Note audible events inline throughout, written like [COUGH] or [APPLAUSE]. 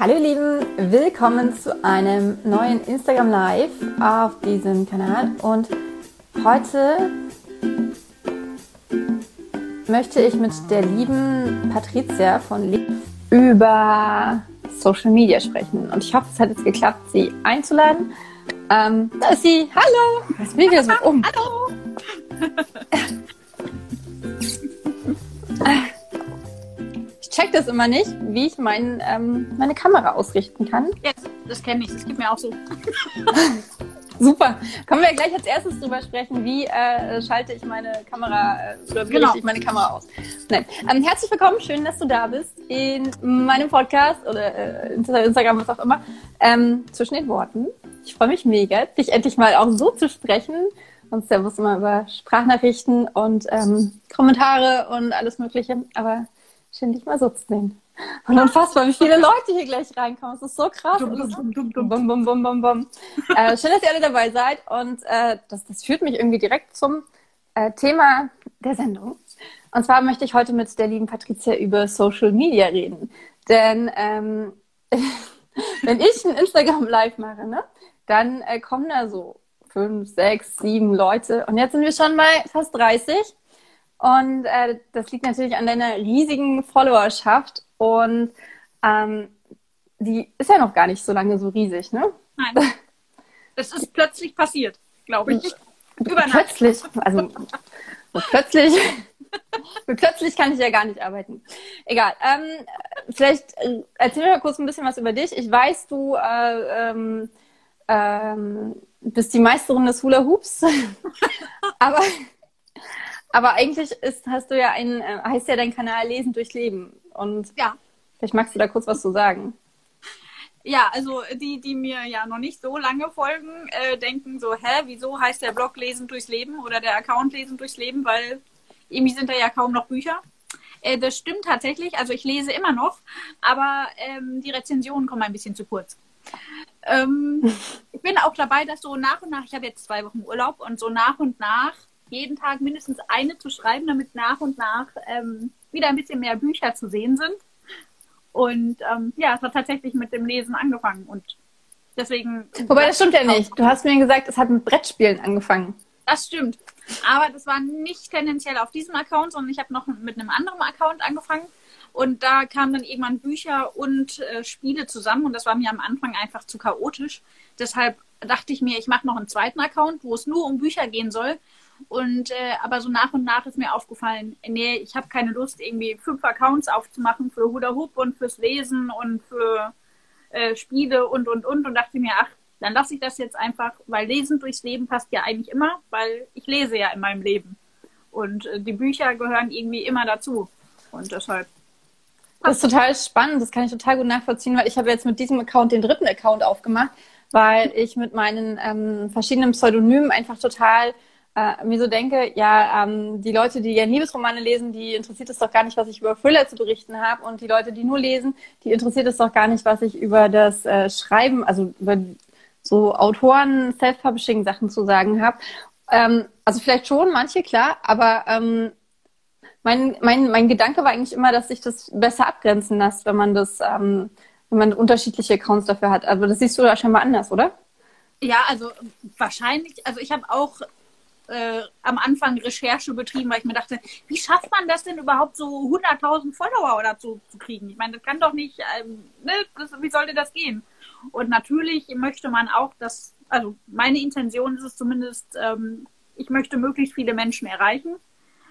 Hallo ihr Lieben, willkommen zu einem neuen Instagram Live auf diesem Kanal und heute möchte ich mit der lieben Patricia von Le über Social Media sprechen und ich hoffe, es hat jetzt geklappt, sie einzuladen. Ähm, da ist sie. Hallo. Was bin ich wieder so um? Hallo. [LAUGHS] check das immer nicht, wie ich mein, ähm, meine Kamera ausrichten kann. Jetzt, das kenne ich, das geht mir auch so. [LAUGHS] Super. Können wir gleich als erstes drüber sprechen, wie äh, schalte ich meine Kamera äh, oder wie Genau. richte ich meine Kamera aus. Nein. Ähm, herzlich willkommen, schön, dass du da bist in meinem Podcast oder äh, Insta- Instagram, was auch immer. Ähm, zwischen den Worten. Ich freue mich mega, dich endlich mal auch so zu sprechen. Sonst ja muss immer über Sprachnachrichten und ähm, Kommentare und alles Mögliche. Aber schön, dich mal so zu sehen. Und unfassbar, wie viele Leute hier gleich reinkommen. Es ist so krass. Dum, Und es- dum, dum, dum, Bum, bum, bum, bum, bum. äh, schön, dass ihr alle dabei seid. Und äh, das, das führt mich irgendwie direkt zum äh, Thema der Sendung. Und zwar möchte ich heute mit der lieben Patricia über Social Media reden. Denn ähm, [LAUGHS] wenn ich ein Instagram Live mache, ne, dann äh, kommen da so fünf, sechs, sieben Leute. Und jetzt sind wir schon bei fast 30. Und äh, das liegt natürlich an deiner riesigen Followerschaft. Und ähm, die ist ja noch gar nicht so lange so riesig, ne? Nein. [LAUGHS] Das ist plötzlich passiert, glaube ich. Über Nacht. Plötzlich, also so plötzlich, [LAUGHS] plötzlich kann ich ja gar nicht arbeiten. Egal. Ähm, vielleicht äh, erzähl mir mal kurz ein bisschen was über dich. Ich weiß, du äh, ähm, ähm, bist die Meisterin des Hula Hoops, [LAUGHS] aber aber eigentlich ist, hast du ja ein, äh, heißt ja dein Kanal Lesen durch Leben und Ja. vielleicht magst du da kurz was zu sagen. Ja, also die, die mir ja noch nicht so lange folgen, äh, denken so, hä, wieso heißt der Blog Lesen durchs Leben oder der Account Lesen durchs Leben, weil irgendwie sind da ja kaum noch Bücher. Äh, das stimmt tatsächlich, also ich lese immer noch, aber ähm, die Rezensionen kommen ein bisschen zu kurz. Ähm, [LAUGHS] ich bin auch dabei, dass so nach und nach, ich habe jetzt zwei Wochen Urlaub und so nach und nach jeden Tag mindestens eine zu schreiben, damit nach und nach ähm, wieder ein bisschen mehr Bücher zu sehen sind. Und ähm, ja, es hat tatsächlich mit dem Lesen angefangen und deswegen. Wobei das stimmt ja nicht. Du hast mir gesagt, es hat mit Brettspielen angefangen. Das stimmt. Aber das war nicht tendenziell auf diesem Account, sondern ich habe noch mit einem anderen Account angefangen. Und da kamen dann irgendwann Bücher und äh, Spiele zusammen und das war mir am Anfang einfach zu chaotisch. Deshalb dachte ich mir, ich mache noch einen zweiten Account, wo es nur um Bücher gehen soll. Und äh, aber so nach und nach ist mir aufgefallen, nee, ich habe keine Lust, irgendwie fünf Accounts aufzumachen für Hula Hoop und fürs Lesen und für äh, Spiele und und und und dachte mir, ach, dann lasse ich das jetzt einfach, weil Lesen durchs Leben passt ja eigentlich immer, weil ich lese ja in meinem Leben. Und äh, die Bücher gehören irgendwie immer dazu. Und deshalb. Das ist total spannend, das kann ich total gut nachvollziehen, weil ich habe jetzt mit diesem Account den dritten Account aufgemacht, weil ich mit meinen ähm, verschiedenen Pseudonymen einfach total äh, mir so denke, ja, ähm, die Leute, die gerne Liebesromane lesen, die interessiert es doch gar nicht, was ich über Thriller zu berichten habe und die Leute, die nur lesen, die interessiert es doch gar nicht, was ich über das äh, Schreiben, also über so Autoren, Self-Publishing-Sachen zu sagen habe. Ähm, also vielleicht schon, manche, klar, aber ähm, mein, mein, mein Gedanke war eigentlich immer, dass sich das besser abgrenzen lässt, wenn man das, ähm, wenn man unterschiedliche Accounts dafür hat. Aber das siehst du da scheinbar anders, oder? Ja, also wahrscheinlich, also ich habe auch äh, am Anfang Recherche betrieben, weil ich mir dachte, wie schafft man das denn überhaupt so 100.000 Follower oder so zu kriegen? Ich meine, das kann doch nicht, ähm, ne, das, wie sollte das gehen? Und natürlich möchte man auch, dass, also meine Intention ist es zumindest, ähm, ich möchte möglichst viele Menschen erreichen.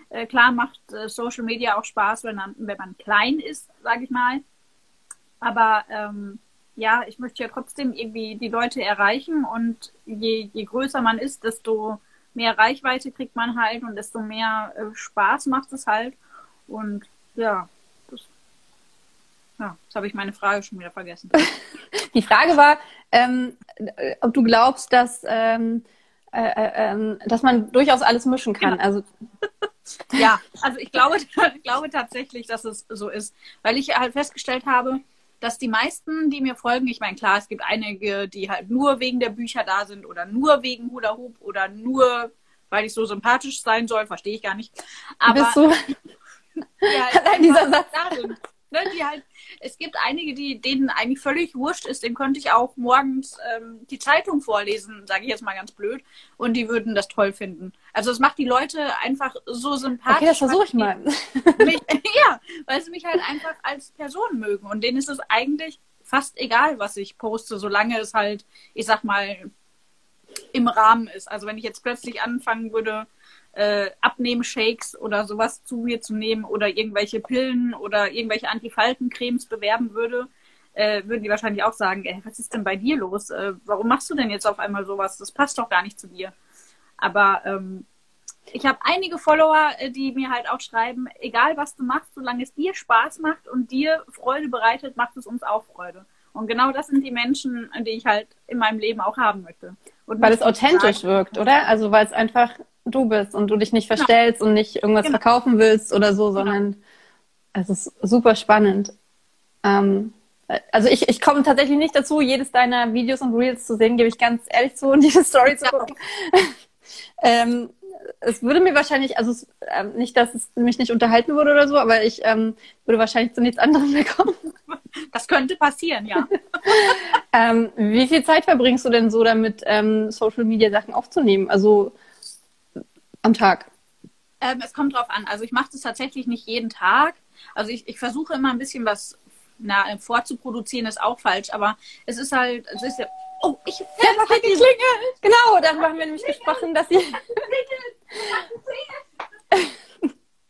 Äh, klar macht äh, Social Media auch Spaß, wenn man, wenn man klein ist, sage ich mal. Aber ähm, ja, ich möchte ja trotzdem irgendwie die Leute erreichen und je, je größer man ist, desto mehr Reichweite kriegt man halt und desto mehr äh, Spaß macht es halt. Und ja, das, ja, jetzt habe ich meine Frage schon wieder vergessen. [LAUGHS] Die Frage war, ähm, äh, ob du glaubst, dass, ähm, äh, äh, ähm, dass man durchaus alles mischen kann. Genau. Also [LAUGHS] Ja, also ich glaube, [LAUGHS] ich glaube tatsächlich, dass es so ist, weil ich halt festgestellt habe, dass die meisten, die mir folgen, ich meine, klar, es gibt einige, die halt nur wegen der Bücher da sind oder nur wegen Hula Hoop oder nur, weil ich so sympathisch sein soll, verstehe ich gar nicht. Aber bist du [LAUGHS] ja, [LAUGHS] Allein dieser Satz. da sind. Ne, die halt, es gibt einige, die denen eigentlich völlig wurscht ist, dem könnte ich auch morgens ähm, die Zeitung vorlesen, sage ich jetzt mal ganz blöd, und die würden das toll finden. Also es macht die Leute einfach so sympathisch. Okay, das versuche ich mal. Mich, [LAUGHS] ja, weil sie mich halt einfach als Person mögen. Und denen ist es eigentlich fast egal, was ich poste, solange es halt, ich sag mal, im Rahmen ist. Also wenn ich jetzt plötzlich anfangen würde, äh, Abnehmen-Shakes oder sowas zu mir zu nehmen oder irgendwelche Pillen oder irgendwelche Antifaltencremes bewerben würde, äh, würden die wahrscheinlich auch sagen, ey, was ist denn bei dir los? Äh, warum machst du denn jetzt auf einmal sowas? Das passt doch gar nicht zu dir. Aber ähm, ich habe einige Follower, äh, die mir halt auch schreiben, egal was du machst, solange es dir Spaß macht und dir Freude bereitet, macht es uns auch Freude. Und genau das sind die Menschen, die ich halt in meinem Leben auch haben möchte. Und weil es authentisch wirkt, oder? Also weil es einfach du bist und du dich nicht genau. verstellst genau. und nicht irgendwas genau. verkaufen willst oder so, genau. sondern genau. es ist super spannend. Ähm, also ich, ich komme tatsächlich nicht dazu, jedes deiner Videos und Reels zu sehen, gebe ich ganz ehrlich zu und diese Story zu gucken. [LAUGHS] ähm, es würde mir wahrscheinlich, also es, ähm, nicht, dass es mich nicht unterhalten würde oder so, aber ich ähm, würde wahrscheinlich zu nichts anderem mehr kommen. [LAUGHS] Das könnte passieren, ja. [LAUGHS] ähm, wie viel Zeit verbringst du denn so damit, ähm, Social Media Sachen aufzunehmen? Also am Tag? Ähm, es kommt drauf an. Also ich mache das tatsächlich nicht jeden Tag. Also ich, ich versuche immer ein bisschen was na, vorzuproduzieren, ist auch falsch, aber es ist halt, es ist ja. Oh, ich. Ja, was hat die Klingel? Genau, darüber haben wir nämlich gesprochen, dass sie. [LAUGHS]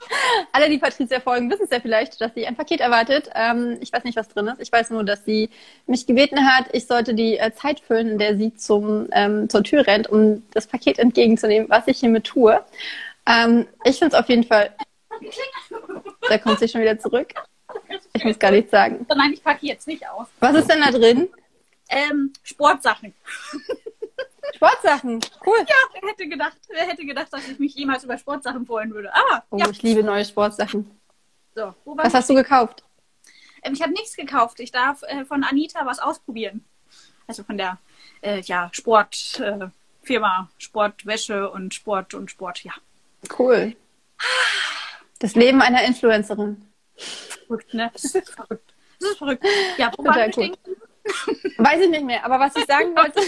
[LAUGHS] Alle, die Patricia folgen, wissen es ja vielleicht, dass sie ein Paket erwartet. Ähm, ich weiß nicht, was drin ist. Ich weiß nur, dass sie mich gebeten hat, ich sollte die äh, Zeit füllen, in der sie zum, ähm, zur Tür rennt, um das Paket entgegenzunehmen, was ich hiermit tue. Ähm, ich finde es auf jeden Fall. [LAUGHS] Da kommt sie schon wieder zurück. Ich muss gar nichts sagen. Nein, ich packe jetzt nicht aus. Was ist denn da drin? Ähm, Sportsachen. [LAUGHS] Sportsachen, cool. Ja, wer hätte gedacht, wer hätte gedacht, dass ich mich jemals über Sportsachen freuen würde. Ah, oh, ja. ich liebe neue Sportsachen. So, was hast du gekauft? Ähm, ich habe nichts gekauft. Ich darf äh, von Anita was ausprobieren. Also von der äh, ja, Sportfirma, äh, Sportwäsche und Sport und Sport, ja. Cool. Das Leben einer Influencerin. Verrückt, ne? Das ist verrückt. Das ist verrückt. Ja, Weiß ich nicht mehr, aber was ich sagen [LAUGHS] wollte.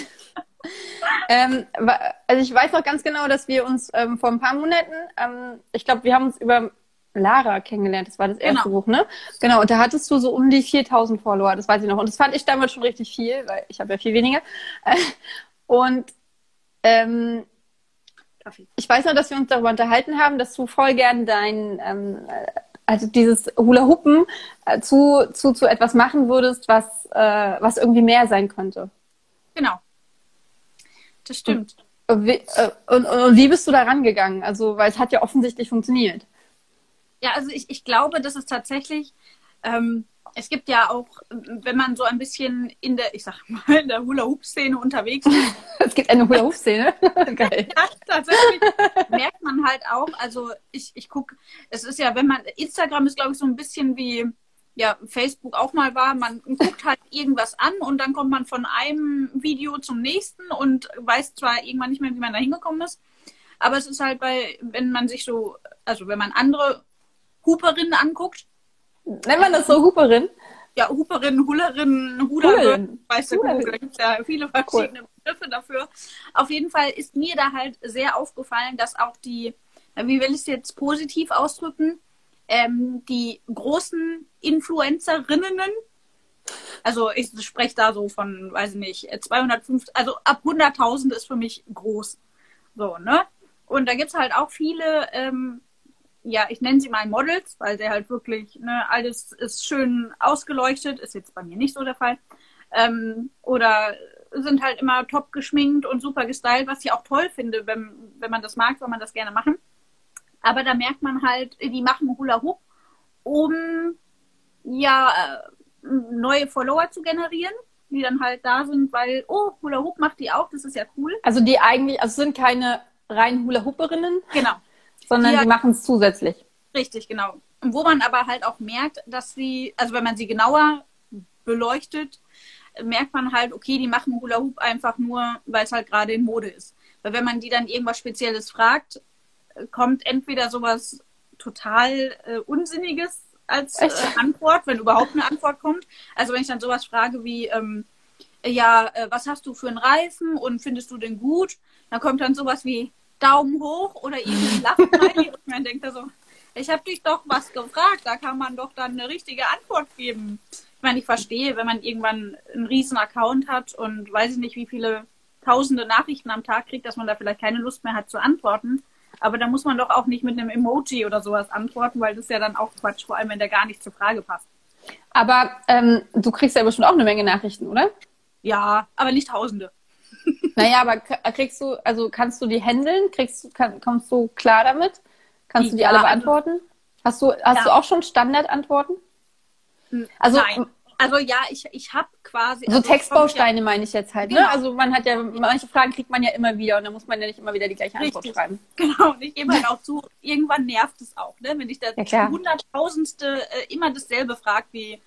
Ähm, also ich weiß noch ganz genau, dass wir uns ähm, vor ein paar Monaten, ähm, ich glaube, wir haben uns über Lara kennengelernt, das war das erste genau. Buch, ne? Genau, und da hattest du so um die 4000 Follower, das weiß ich noch. Und das fand ich damals schon richtig viel, weil ich habe ja viel weniger. [LAUGHS] und ähm, ich weiß noch, dass wir uns darüber unterhalten haben, dass du voll gern dein, ähm, also dieses Hula-Huppen äh, zu, zu, zu etwas machen würdest, was, äh, was irgendwie mehr sein könnte. Genau das stimmt. Und, wie, äh, und, und, wie bist du da rangegangen? Also, weil es hat ja offensichtlich funktioniert. Ja, also ich, ich glaube, dass es tatsächlich, ähm, es gibt ja auch, wenn man so ein bisschen in der, ich sag mal, in der Hula-Hoop-Szene unterwegs ist. [LAUGHS] es gibt eine Hula-Hoop-Szene? [LAUGHS] Geil. ja, tatsächlich merkt man halt auch, also ich, ich gucke, es ist ja, wenn man, Instagram ist, glaube ich, so ein bisschen wie, ja, Facebook auch mal war, man guckt halt irgendwas an und dann kommt man von einem Video zum nächsten und weiß zwar irgendwann nicht mehr, wie man da hingekommen ist, aber es ist halt bei, wenn man sich so, also wenn man andere Hooperinnen anguckt. Nennt man das so Hooperin? Ja, Hooperin, Hullerin, Hulerin, weiß der Google, da gibt es ja viele verschiedene cool. Begriffe dafür. Auf jeden Fall ist mir da halt sehr aufgefallen, dass auch die, wie will ich es jetzt positiv ausdrücken, ähm, die großen Influencerinnen, also ich spreche da so von, weiß ich nicht, 250, also ab 100.000 ist für mich groß. So, ne? Und da gibt es halt auch viele, ähm, ja, ich nenne sie mal Models, weil sie halt wirklich, ne, alles ist schön ausgeleuchtet, ist jetzt bei mir nicht so der Fall. Ähm, oder sind halt immer top geschminkt und super gestylt, was ich auch toll finde, wenn, wenn man das mag, soll man das gerne machen. Aber da merkt man halt, die machen Hula Hoop, um ja äh, neue Follower zu generieren, die dann halt da sind, weil, oh, Hula Hoop macht die auch, das ist ja cool. Also die eigentlich, also sind keine reinen Hula Hooperinnen. Genau. Sondern die, die machen es zusätzlich. Richtig, genau. Und wo man aber halt auch merkt, dass sie, also wenn man sie genauer beleuchtet, merkt man halt, okay, die machen Hula Hoop einfach nur, weil es halt gerade in Mode ist. Weil wenn man die dann irgendwas Spezielles fragt, kommt entweder sowas total äh, Unsinniges als äh, Antwort, wenn überhaupt eine Antwort kommt. Also wenn ich dann sowas frage wie, ähm, ja, äh, was hast du für einen Reifen und findest du den gut? Dann kommt dann sowas wie Daumen hoch oder irgendwie Lachsmiley und man denkt da so, ich habe dich doch was gefragt, da kann man doch dann eine richtige Antwort geben. Ich meine, ich verstehe, wenn man irgendwann einen riesen Account hat und weiß ich nicht, wie viele tausende Nachrichten am Tag kriegt, dass man da vielleicht keine Lust mehr hat zu antworten. Aber da muss man doch auch nicht mit einem Emoji oder sowas antworten, weil das ist ja dann auch Quatsch, vor allem wenn der gar nicht zur Frage passt. Aber ähm, du kriegst ja bestimmt auch eine Menge Nachrichten, oder? Ja, aber nicht tausende. [LAUGHS] Naja, aber kriegst du, also kannst du die handeln? Kriegst du, kann, kommst du klar damit? Kannst du die alle also beantworten? Hast du, hast ja. du auch schon Standardantworten? Also, Nein. Also ja, ich, ich habe quasi. So also Textbausteine ja, meine ich jetzt halt, ne? genau. ne? Also man hat ja, manche Fragen kriegt man ja immer wieder und da muss man ja nicht immer wieder die gleiche Antwort Richtig. schreiben. [LAUGHS] Genau, und ich gebe halt auch zu, irgendwann nervt es auch, ne? Wenn ich der ja, hunderttausendste äh, immer dasselbe fragt wie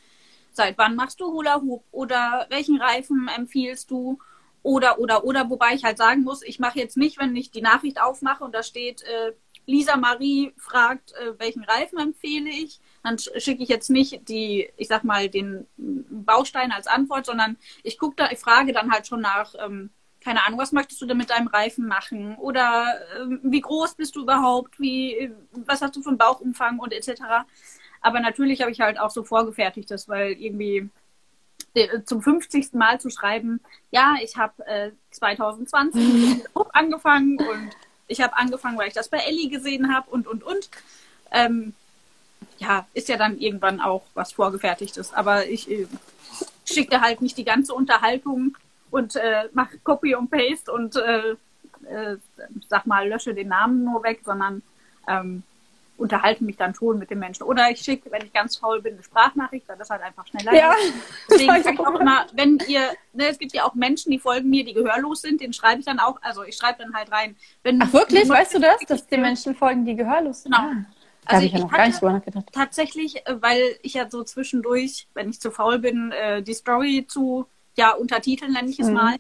seit wann machst du Hula Hoop oder welchen Reifen empfiehlst du? Oder, oder, oder, wobei ich halt sagen muss, ich mache jetzt nicht, wenn ich die Nachricht aufmache und da steht, äh, Lisa Marie fragt, äh, welchen Reifen empfehle ich, dann schicke ich jetzt nicht die, ich sag mal, den Baustein als Antwort, sondern ich gucke da, ich frage dann halt schon nach, ähm, keine Ahnung, was möchtest du denn mit deinem Reifen machen? Oder äh, wie groß bist du überhaupt? Wie, was hast du für einen Bauchumfang und etc. Aber natürlich habe ich halt auch so vorgefertigtes, weil irgendwie äh, zum 50. Mal zu schreiben, ja, ich habe äh, 2020 [LAUGHS] angefangen und ich habe angefangen, weil ich das bei Ellie gesehen habe und, und, und. Ähm, ja, ist ja dann irgendwann auch was Vorgefertigtes. Aber ich äh, schicke halt nicht die ganze Unterhaltung und äh, mache Copy und Paste und äh, äh, sag mal, lösche den Namen nur weg, sondern ähm, unterhalte mich dann schon mit den Menschen. Oder ich schicke, wenn ich ganz faul bin, eine Sprachnachricht, weil das halt einfach schneller ja. ist. Deswegen [LAUGHS] sage ich auch immer, wenn ihr, ne, es gibt ja auch Menschen, die folgen mir, die gehörlos sind, den schreibe ich dann auch, also ich schreibe dann halt rein. Wenn, Ach wirklich, weißt du das, dass die Menschen folgen, die gehörlos sind? Genau. Ah. Also ich, ich, ja noch gar nicht drüber nachgedacht. Tatsächlich, äh, weil ich ja so zwischendurch, wenn ich zu faul bin, äh, die Story zu ja untertiteln nenne ich es mhm. mal,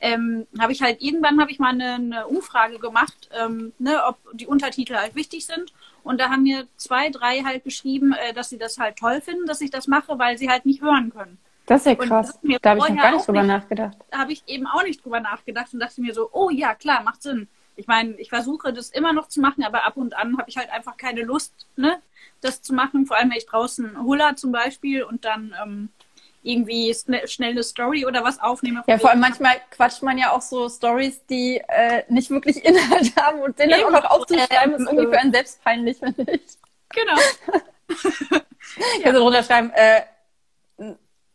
ähm, habe ich halt irgendwann habe ich mal eine, eine Umfrage gemacht, ähm, ne, ob die Untertitel halt wichtig sind. Und da haben mir zwei, drei halt geschrieben, äh, dass sie das halt toll finden, dass ich das mache, weil sie halt nicht hören können. Das ist ja krass. Da habe ich noch gar nicht drüber nicht, nachgedacht. Da habe ich eben auch nicht drüber nachgedacht und dachte mir so, oh ja, klar, macht Sinn. Ich meine, ich versuche das immer noch zu machen, aber ab und an habe ich halt einfach keine Lust, ne, das zu machen. Vor allem, wenn ich draußen Hulla zum Beispiel und dann ähm, irgendwie schnell eine Story oder was aufnehme. Ja, vor allem manchmal quatscht man ja auch so Stories, die äh, nicht wirklich [LAUGHS] Inhalt haben und den dann auch noch aufzuschreiben, ist irgendwie für einen selbst peinlich, finde ich. Genau. [LAUGHS] ja. Also drunter schreiben, äh,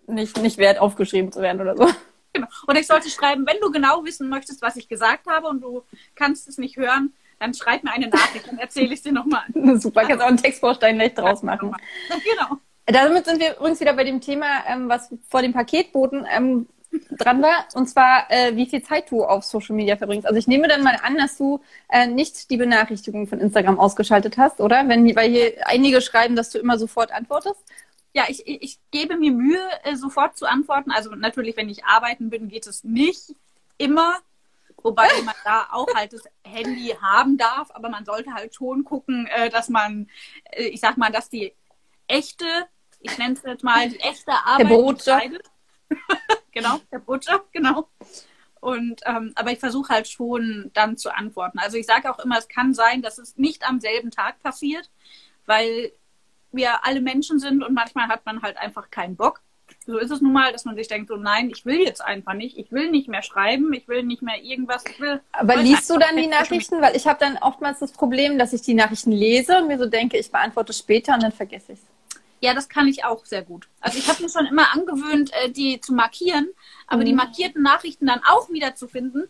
nicht, nicht wert aufgeschrieben zu werden oder so. Genau. Und ich sollte schreiben, wenn du genau wissen möchtest, was ich gesagt habe und du kannst es nicht hören, dann schreib mir eine Nachricht, dann erzähle ich dir nochmal. [LAUGHS] Super, kannst auch einen Textbaustein gleich draus machen. [LAUGHS] Genau. Damit sind wir übrigens wieder bei dem Thema, ähm, was vor dem Paketboten ähm, dran war, und zwar, äh, wie viel Zeit du auf Social Media verbringst. Also ich nehme dann mal an, dass du äh, nicht die Benachrichtigung von Instagram ausgeschaltet hast, oder? Wenn, weil hier einige schreiben, dass du immer sofort antwortest. Ja, ich, ich gebe mir Mühe, äh, sofort zu antworten. Also natürlich, wenn ich arbeiten bin, geht es nicht immer. Wobei man da auch halt das Handy haben darf, aber man sollte halt schon gucken, äh, dass man, äh, ich sag mal, dass die echte ich nenne es jetzt mal die echte Arbeit. Der Brotjob. [LAUGHS] genau, der Brotjob, genau. Und ähm, aber ich versuche halt schon dann zu antworten. Also ich sage auch immer, es kann sein, dass es nicht am selben Tag passiert, weil wir alle Menschen sind und manchmal hat man halt einfach keinen Bock. So ist es nun mal, dass man sich denkt, so nein, ich will jetzt einfach nicht, ich will nicht mehr schreiben, ich will nicht mehr irgendwas. Aber liest du dann die Nachrichten? Weil ich habe dann oftmals das Problem, dass ich die Nachrichten lese und mir so denke, ich beantworte später und dann vergesse ich es. Ja, das kann ich auch sehr gut. Also ich habe mir schon immer angewöhnt, äh, die zu markieren, aber mhm. die markierten Nachrichten dann auch wieder zu finden,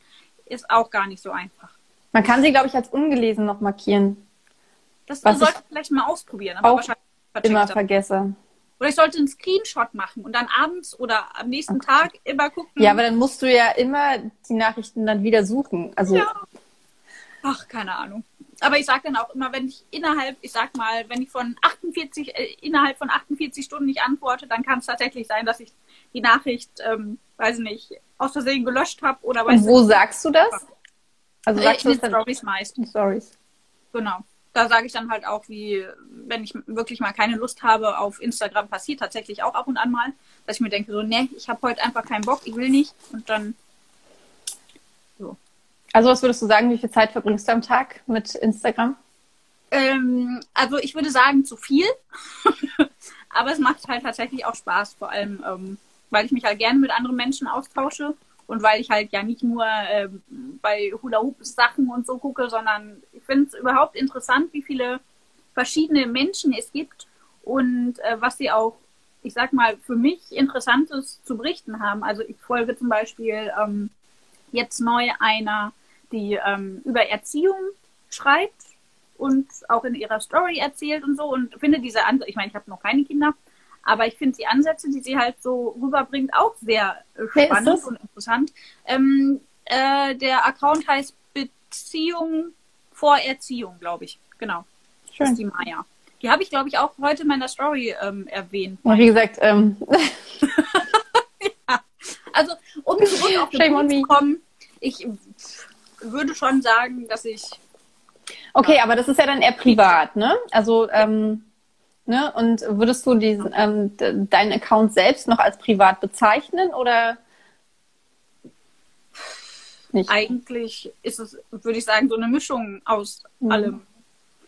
ist auch gar nicht so einfach. Man kann sie, glaube ich, als ungelesen noch markieren. Das sollte ich vielleicht mal ausprobieren, aber auch immer vergesse. Oder ich sollte einen Screenshot machen und dann abends oder am nächsten okay. Tag immer gucken. Ja, aber dann musst du ja immer die Nachrichten dann wieder suchen. Also ja. Ach, keine Ahnung aber ich sage dann auch immer, wenn ich innerhalb, ich sag mal, wenn ich von 48, äh, innerhalb von 48 Stunden nicht antworte, dann kann es tatsächlich sein, dass ich die Nachricht, ähm, weiß ich nicht, aus Versehen gelöscht habe oder weiß Und wo nicht. sagst du das? Also sagst in du den Stories meist. Stories. Genau. Da sage ich dann halt auch, wie, wenn ich wirklich mal keine Lust habe auf Instagram, passiert tatsächlich auch ab und an mal, dass ich mir denke, so, ne, ich habe heute einfach keinen Bock, ich will nicht. Und dann so. Also was würdest du sagen, wie viel Zeit verbringst du am Tag mit Instagram? Ähm, also ich würde sagen, zu viel. [LAUGHS] Aber es macht halt tatsächlich auch Spaß, vor allem, ähm, weil ich mich halt gerne mit anderen Menschen austausche und weil ich halt ja nicht nur äh, bei Hula Hoop Sachen und so gucke, sondern ich finde es überhaupt interessant, wie viele verschiedene Menschen es gibt und äh, was sie auch, ich sag mal, für mich Interessantes zu berichten haben. Also ich folge zum Beispiel ähm, jetzt neu einer, die ähm, über Erziehung schreibt und auch in ihrer Story erzählt und so und finde diese Ansätze, ich meine, ich habe noch keine Kinder, aber ich finde die Ansätze, die sie halt so rüberbringt, auch sehr äh, spannend und interessant. Ähm, äh, der Account heißt Beziehung vor Erziehung, glaube ich. Genau. Schön. Das ist die Maya. Die habe ich, glaube ich, auch heute in meiner Story ähm, erwähnt. Ja, wie gesagt, ähm. [LAUGHS] ja. Also, um zurück auf den Punkt zu kommen, ich würde schon sagen, dass ich. Okay, ja. aber das ist ja dann eher privat, ne? Also, ähm, Ne? Und würdest du diesen, ähm, deinen Account selbst noch als privat bezeichnen oder nicht? Eigentlich ist es, würde ich sagen, so eine Mischung aus mhm. allem.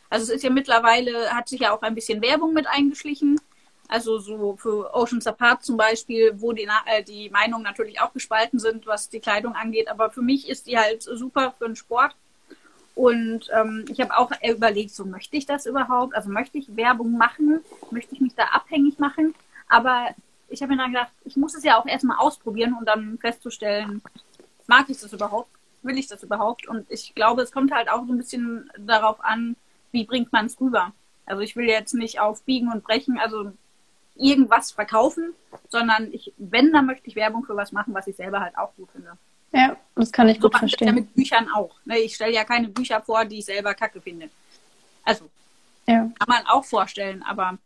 Also es ist ja mittlerweile, hat sich ja auch ein bisschen Werbung mit eingeschlichen. Also so für Oceans Apart zum Beispiel, wo die, äh, die Meinungen natürlich auch gespalten sind, was die Kleidung angeht. Aber für mich ist die halt super für den Sport. Und ähm, ich habe auch überlegt, so möchte ich das überhaupt? Also möchte ich Werbung machen? Möchte ich mich da abhängig machen? Aber ich habe mir dann gedacht, ich muss es ja auch erstmal ausprobieren und dann festzustellen, mag ich das überhaupt? Will ich das überhaupt? Und ich glaube, es kommt halt auch so ein bisschen darauf an, wie bringt man es rüber. Also ich will jetzt nicht auf Biegen und Brechen, also irgendwas verkaufen, sondern ich, wenn, dann möchte ich Werbung für was machen, was ich selber halt auch gut finde. Ja, das kann ich so gut verstehen. Ja mit Büchern auch. Ne? Ich stelle ja keine Bücher vor, die ich selber kacke finde. Also, ja. kann man auch vorstellen, aber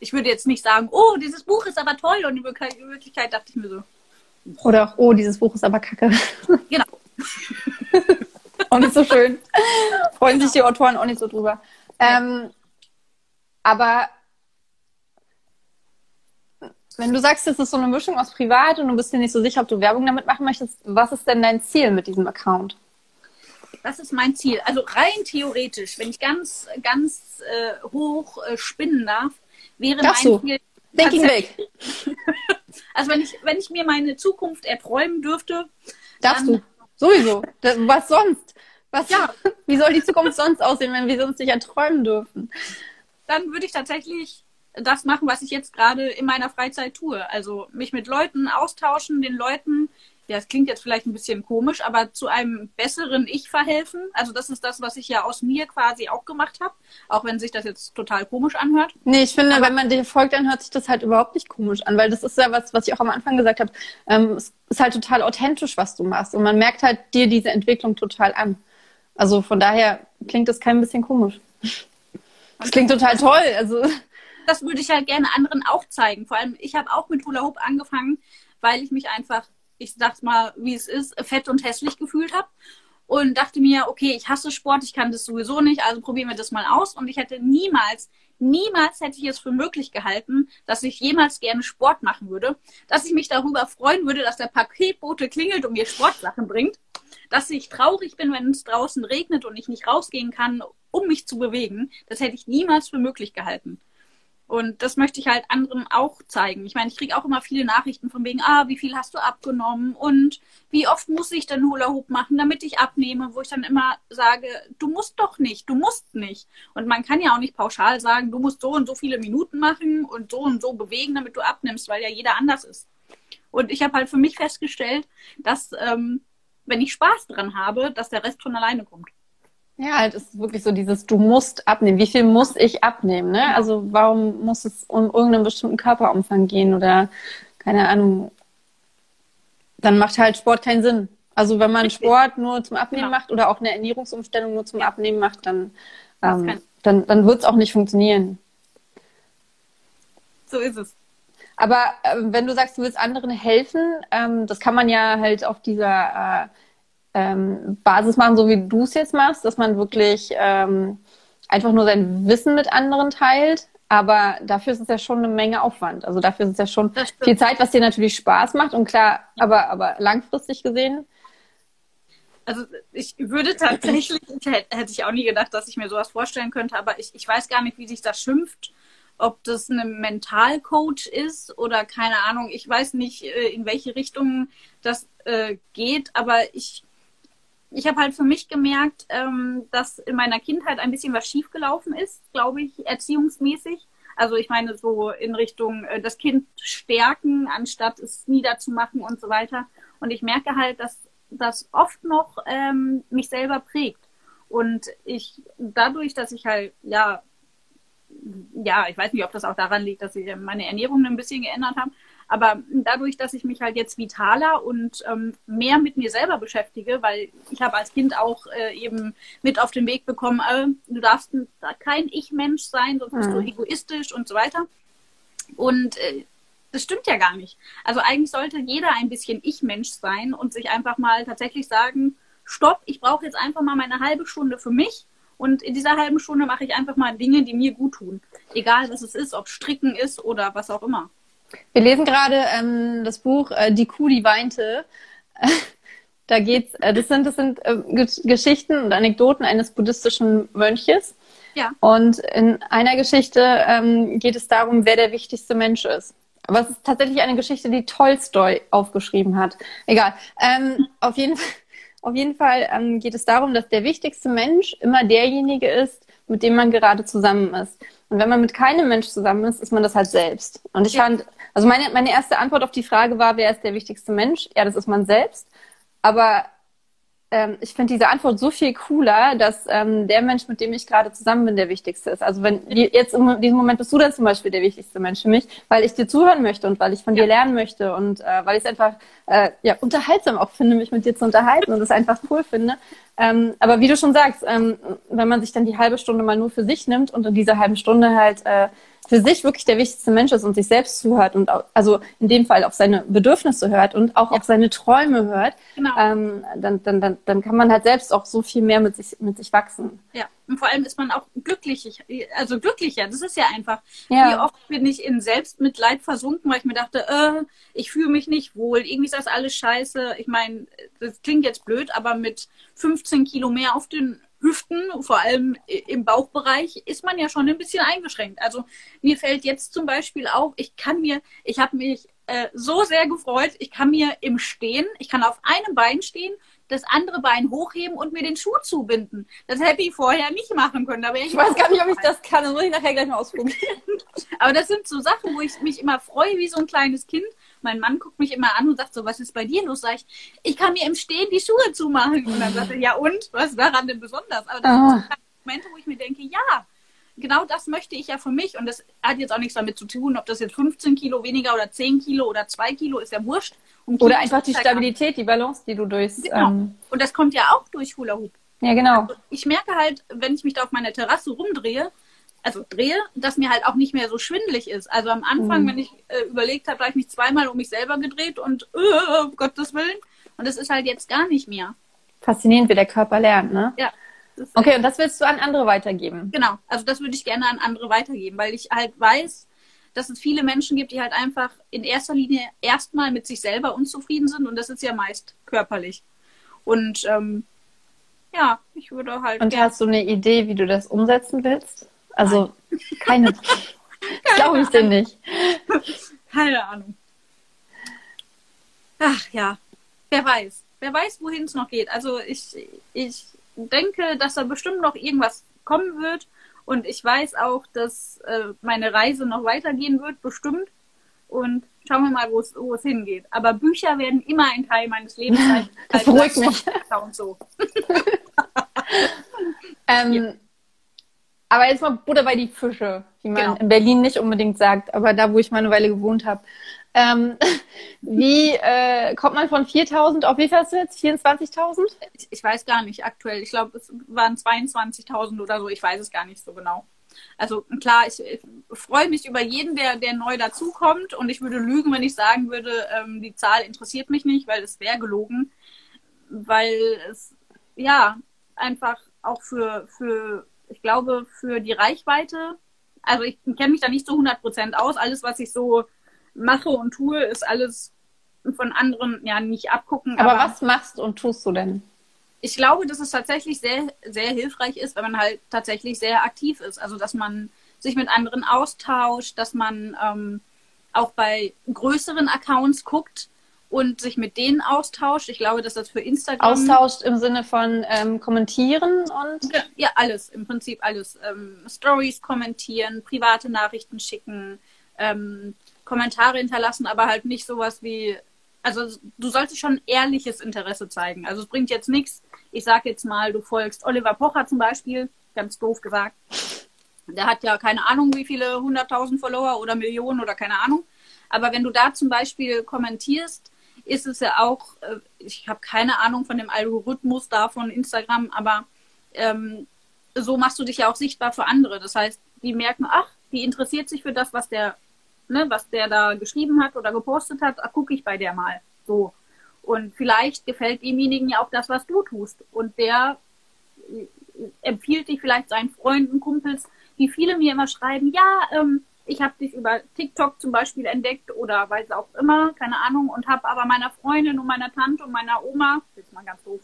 ich würde jetzt nicht sagen, oh, dieses Buch ist aber toll und in Wirklichkeit dachte ich mir so. Oder auch, oh, dieses Buch ist aber kacke. [LAUGHS] Genau. auch nicht so schön. Freuen genau. sich die Autoren auch nicht so drüber. Ja. Ähm, aber wenn du sagst, es ist so eine Mischung aus privat und du bist dir nicht so sicher, ob du Werbung damit machen möchtest, was ist denn dein Ziel mit diesem Account? Das ist mein Ziel. Also rein theoretisch, wenn ich ganz, ganz äh, hoch äh, spinnen darf, wäre Darfst mein du? Ziel. Thinking big. [LAUGHS] also wenn ich, wenn ich mir meine Zukunft erträumen dürfte. Darfst dann, du. Sowieso. Was sonst? Was, ja. [LAUGHS] Wie soll die Zukunft sonst aussehen, wenn wir sonst nicht erträumen dürfen? Dann würde ich tatsächlich das machen, was ich jetzt gerade in meiner Freizeit tue. Also mich mit Leuten austauschen, den Leuten, ja, das klingt jetzt vielleicht ein bisschen komisch, aber zu einem besseren Ich verhelfen. Also das ist das, was ich ja aus mir quasi auch gemacht habe, auch wenn sich das jetzt total komisch anhört. Nee, ich finde, aber wenn man dir folgt, dann hört sich das halt überhaupt nicht komisch an, weil das ist ja was, was ich auch am Anfang gesagt habe. Ähm, es ist halt total authentisch, was du machst und man merkt halt dir diese Entwicklung total an. Also von daher klingt das kein bisschen komisch. Das klingt total toll. Also das würde ich halt gerne anderen auch zeigen. Vor allem, ich habe auch mit Hula Hoop angefangen, weil ich mich einfach, ich sag's mal, wie es ist, fett und hässlich gefühlt habe. Und dachte mir, okay, ich hasse Sport, ich kann das sowieso nicht, also probieren wir das mal aus. Und ich hätte niemals, niemals hätte ich es für möglich gehalten, dass ich jemals gerne Sport machen würde. Dass ich mich darüber freuen würde, dass der Paketbote klingelt und mir Sportsachen bringt. Dass ich traurig bin, wenn es draußen regnet und ich nicht rausgehen kann, um mich zu bewegen. Das hätte ich niemals für möglich gehalten. Und das möchte ich halt anderen auch zeigen. Ich meine, ich kriege auch immer viele Nachrichten von wegen, ah, wie viel hast du abgenommen und wie oft muss ich denn Hula Hoop machen, damit ich abnehme, wo ich dann immer sage, du musst doch nicht, du musst nicht. Und man kann ja auch nicht pauschal sagen, du musst so und so viele Minuten machen und so und so bewegen, damit du abnimmst, weil ja jeder anders ist. Und ich habe halt für mich festgestellt, dass ähm, wenn ich Spaß dran habe, dass der Rest von alleine kommt. Ja, halt ist wirklich so dieses, du musst abnehmen. Wie viel muss ich abnehmen? Ne? Also warum muss es um irgendeinen bestimmten Körperumfang gehen oder keine Ahnung? Dann macht halt Sport keinen Sinn. Also wenn man Richtig. Sport nur zum Abnehmen genau. macht oder auch eine Ernährungsumstellung nur zum. Abnehmen macht, dann, ähm, dann, dann wird es auch nicht funktionieren. So ist es. Aber äh, wenn du sagst, du willst anderen helfen, ähm, das kann man ja halt auf dieser äh, ähm, Basis machen, so wie du es jetzt machst, dass man wirklich ähm, einfach nur sein Wissen mit anderen teilt. Aber dafür ist es ja schon eine Menge Aufwand. Also dafür ist es ja schon viel Zeit, was dir natürlich Spaß macht. Und klar, aber, aber langfristig gesehen. Also ich würde tatsächlich, [LAUGHS] hätte ich auch nie gedacht, dass ich mir sowas vorstellen könnte, aber ich, ich weiß gar nicht, wie sich das schimpft ob das eine Mentalcoach ist oder keine Ahnung. Ich weiß nicht, äh, in welche Richtung das äh, geht, aber ich, ich habe halt für mich gemerkt, ähm, dass in meiner Kindheit ein bisschen was schiefgelaufen ist, glaube ich, erziehungsmäßig. Also ich meine so in Richtung äh, das Kind stärken, anstatt es niederzumachen und so weiter. Und ich merke halt, dass das oft noch ähm, mich selber prägt. Und ich dadurch, dass ich halt ja ja, ich weiß nicht, ob das auch daran liegt, dass ich meine Ernährung ein bisschen geändert habe. Aber dadurch, dass ich mich halt jetzt vitaler und ähm, mehr mit mir selber beschäftige, weil ich habe als Kind auch äh, eben mit auf den Weg bekommen, äh, du darfst kein Ich-Mensch sein, sonst bist mhm. du egoistisch und so weiter. Und äh, das stimmt ja gar nicht. Also eigentlich sollte jeder ein bisschen Ich-Mensch sein und sich einfach mal tatsächlich sagen, stopp, ich brauche jetzt einfach mal meine halbe Stunde für mich und in dieser halben Stunde mache ich einfach mal Dinge, die mir gut tun. Egal, was es ist, ob Stricken ist oder was auch immer. Wir lesen gerade ähm, das Buch äh, Die Kuh, die weinte. [LAUGHS] da geht's, äh, das sind, das sind äh, Geschichten und Anekdoten eines buddhistischen Mönches. Ja. Und in einer Geschichte ähm, geht es darum, wer der wichtigste Mensch ist. Aber es ist tatsächlich eine Geschichte, die Tolstoi aufgeschrieben hat. Egal. Ähm, auf jeden Fall auf jeden Fall ähm, geht es darum, dass der wichtigste Mensch immer derjenige ist, mit dem man gerade zusammen ist. Und wenn man mit keinem Mensch zusammen ist, ist man das halt selbst. Und ich ja. fand, also meine, meine erste Antwort auf die Frage war, wer ist der wichtigste Mensch? Ja, das ist man selbst. Aber ähm, ich finde diese Antwort so viel cooler, dass ähm, der Mensch, mit dem ich gerade zusammen bin, der wichtigste ist. Also wenn jetzt in diesem Moment bist du dann zum Beispiel der wichtigste Mensch für mich, weil ich dir zuhören möchte und weil ich von ja. dir lernen möchte und äh, weil ich es einfach äh, ja, unterhaltsam auch finde, mich mit dir zu unterhalten und es einfach cool finde. Ähm, aber wie du schon sagst, ähm, wenn man sich dann die halbe Stunde mal nur für sich nimmt und in dieser halben Stunde halt äh, für sich wirklich der wichtigste Mensch ist und sich selbst zuhört und auch, also in dem Fall auf seine Bedürfnisse hört und auch ja. auf seine Träume hört, genau. ähm, dann, dann, dann, dann kann man halt selbst auch so viel mehr mit sich, mit sich wachsen. Ja, und vor allem ist man auch glücklich, also glücklicher. Das ist ja einfach. Ja. Wie oft bin ich in Selbstmitleid versunken, weil ich mir dachte, äh, ich fühle mich nicht wohl, irgendwie ist das alles scheiße. Ich meine, das klingt jetzt blöd, aber mit 15 Kilo mehr auf den Hüften, vor allem im Bauchbereich, ist man ja schon ein bisschen eingeschränkt. Also mir fällt jetzt zum Beispiel auf, ich kann mir, ich habe mich äh, so sehr gefreut, ich kann mir im Stehen, ich kann auf einem Bein stehen, das andere Bein hochheben und mir den Schuh zubinden. Das hätte ich vorher nicht machen können. ich, ich weiß gar nicht, ob ich [LAUGHS] das kann. Das muss ich nachher gleich mal ausprobieren. Aber das sind so Sachen, wo ich mich immer freue wie so ein kleines Kind mein Mann guckt mich immer an und sagt so, was ist bei dir los? Sag ich, ich kann mir im Stehen die Schuhe zumachen. Und dann sagt er, ja und? Was ist daran denn besonders? Aber das oh. sind Momente, wo ich mir denke, ja, genau das möchte ich ja für mich. Und das hat jetzt auch nichts damit zu tun, ob das jetzt 15 Kilo weniger oder 10 Kilo oder 2 Kilo ist ja wurscht. Oder einfach die Stabilität, die Balance, die du durchs. Genau. Ähm... Und das kommt ja auch durch Hula Hoop. Ja, genau. Also ich merke halt, wenn ich mich da auf meiner Terrasse rumdrehe, also drehe, dass mir halt auch nicht mehr so schwindlig ist. Also am Anfang, mhm. wenn ich äh, überlegt habe, habe ich mich zweimal um mich selber gedreht und äh, um Gottes Willen. Und das ist halt jetzt gar nicht mehr. Faszinierend, wie der Körper lernt, ne? Ja. Okay, und das willst du an andere weitergeben? Genau, also das würde ich gerne an andere weitergeben, weil ich halt weiß, dass es viele Menschen gibt, die halt einfach in erster Linie erstmal mit sich selber unzufrieden sind und das ist ja meist körperlich. Und ähm, ja, ich würde halt. Und hast du eine Idee, wie du das umsetzen willst? Also keine. Glaube ich dir nicht. Keine Ahnung. Ach ja, wer weiß. Wer weiß, wohin es noch geht. Also ich, ich denke, dass da bestimmt noch irgendwas kommen wird. Und ich weiß auch, dass äh, meine Reise noch weitergehen wird, bestimmt. Und schauen wir mal, wo es, wo es hingeht. Aber Bücher werden immer ein Teil meines Lebens sein. [LAUGHS] Das beruhigt mich. Und so. [LAUGHS] [LAUGHS] ähm, ja. Aber jetzt mal Butter bei die Fische, wie man genau. in Berlin nicht unbedingt sagt, aber da, wo ich mal eine Weile gewohnt habe. Ähm, [LAUGHS] wie äh, kommt man von 4.000 auf wie viel hast du jetzt? 24.000? Ich, ich, weiß gar nicht aktuell. Ich glaube, es waren 22.000 oder so. Ich weiß es gar nicht so genau. Also klar, ich, ich freue mich über jeden, der, der neu dazukommt. Und ich würde lügen, wenn ich sagen würde, ähm, die Zahl interessiert mich nicht, weil es wäre gelogen. Weil es, ja, einfach auch für, für ich glaube, für die Reichweite, also ich kenne mich da nicht zu 100 Prozent aus. Alles, was ich so mache und tue, ist alles von anderen ja nicht abgucken. Aber, aber was machst und tust du denn? Ich glaube, dass es tatsächlich sehr, sehr hilfreich ist, wenn man halt tatsächlich sehr aktiv ist. Also, dass man sich mit anderen austauscht, dass man ähm, auch bei größeren Accounts guckt und sich mit denen austauscht. Ich glaube, dass das für Instagram. Austauscht im Sinne von ähm, kommentieren und. Ja, ja, alles, im Prinzip alles. Ähm, Stories kommentieren, private Nachrichten schicken, ähm, Kommentare hinterlassen, aber halt nicht sowas wie also du solltest schon ehrliches Interesse zeigen. Also es bringt jetzt nichts, ich sag jetzt mal, du folgst Oliver Pocher zum Beispiel, ganz doof gesagt. Der hat ja keine Ahnung, wie viele hunderttausend Follower oder Millionen oder keine Ahnung. Aber wenn du da zum Beispiel kommentierst, ist es ja auch, äh, ich habe keine Ahnung von dem Algorithmus da von Instagram, aber ähm, so machst du dich ja auch sichtbar für andere. Das heißt, die merken, ach, die interessiert sich für das, was der ne, was der da geschrieben hat oder gepostet hat, gucke ich bei der mal. So. Und vielleicht gefällt demjenigen ja auch das, was du tust. Und der äh, empfiehlt dich vielleicht seinen Freunden, Kumpels, wie viele mir immer schreiben, ja, ähm, ich habe dich über TikTok zum Beispiel entdeckt oder weiß auch immer, keine Ahnung, und habe aber meiner Freundin und meiner Tante und meiner Oma, jetzt mal ganz doof,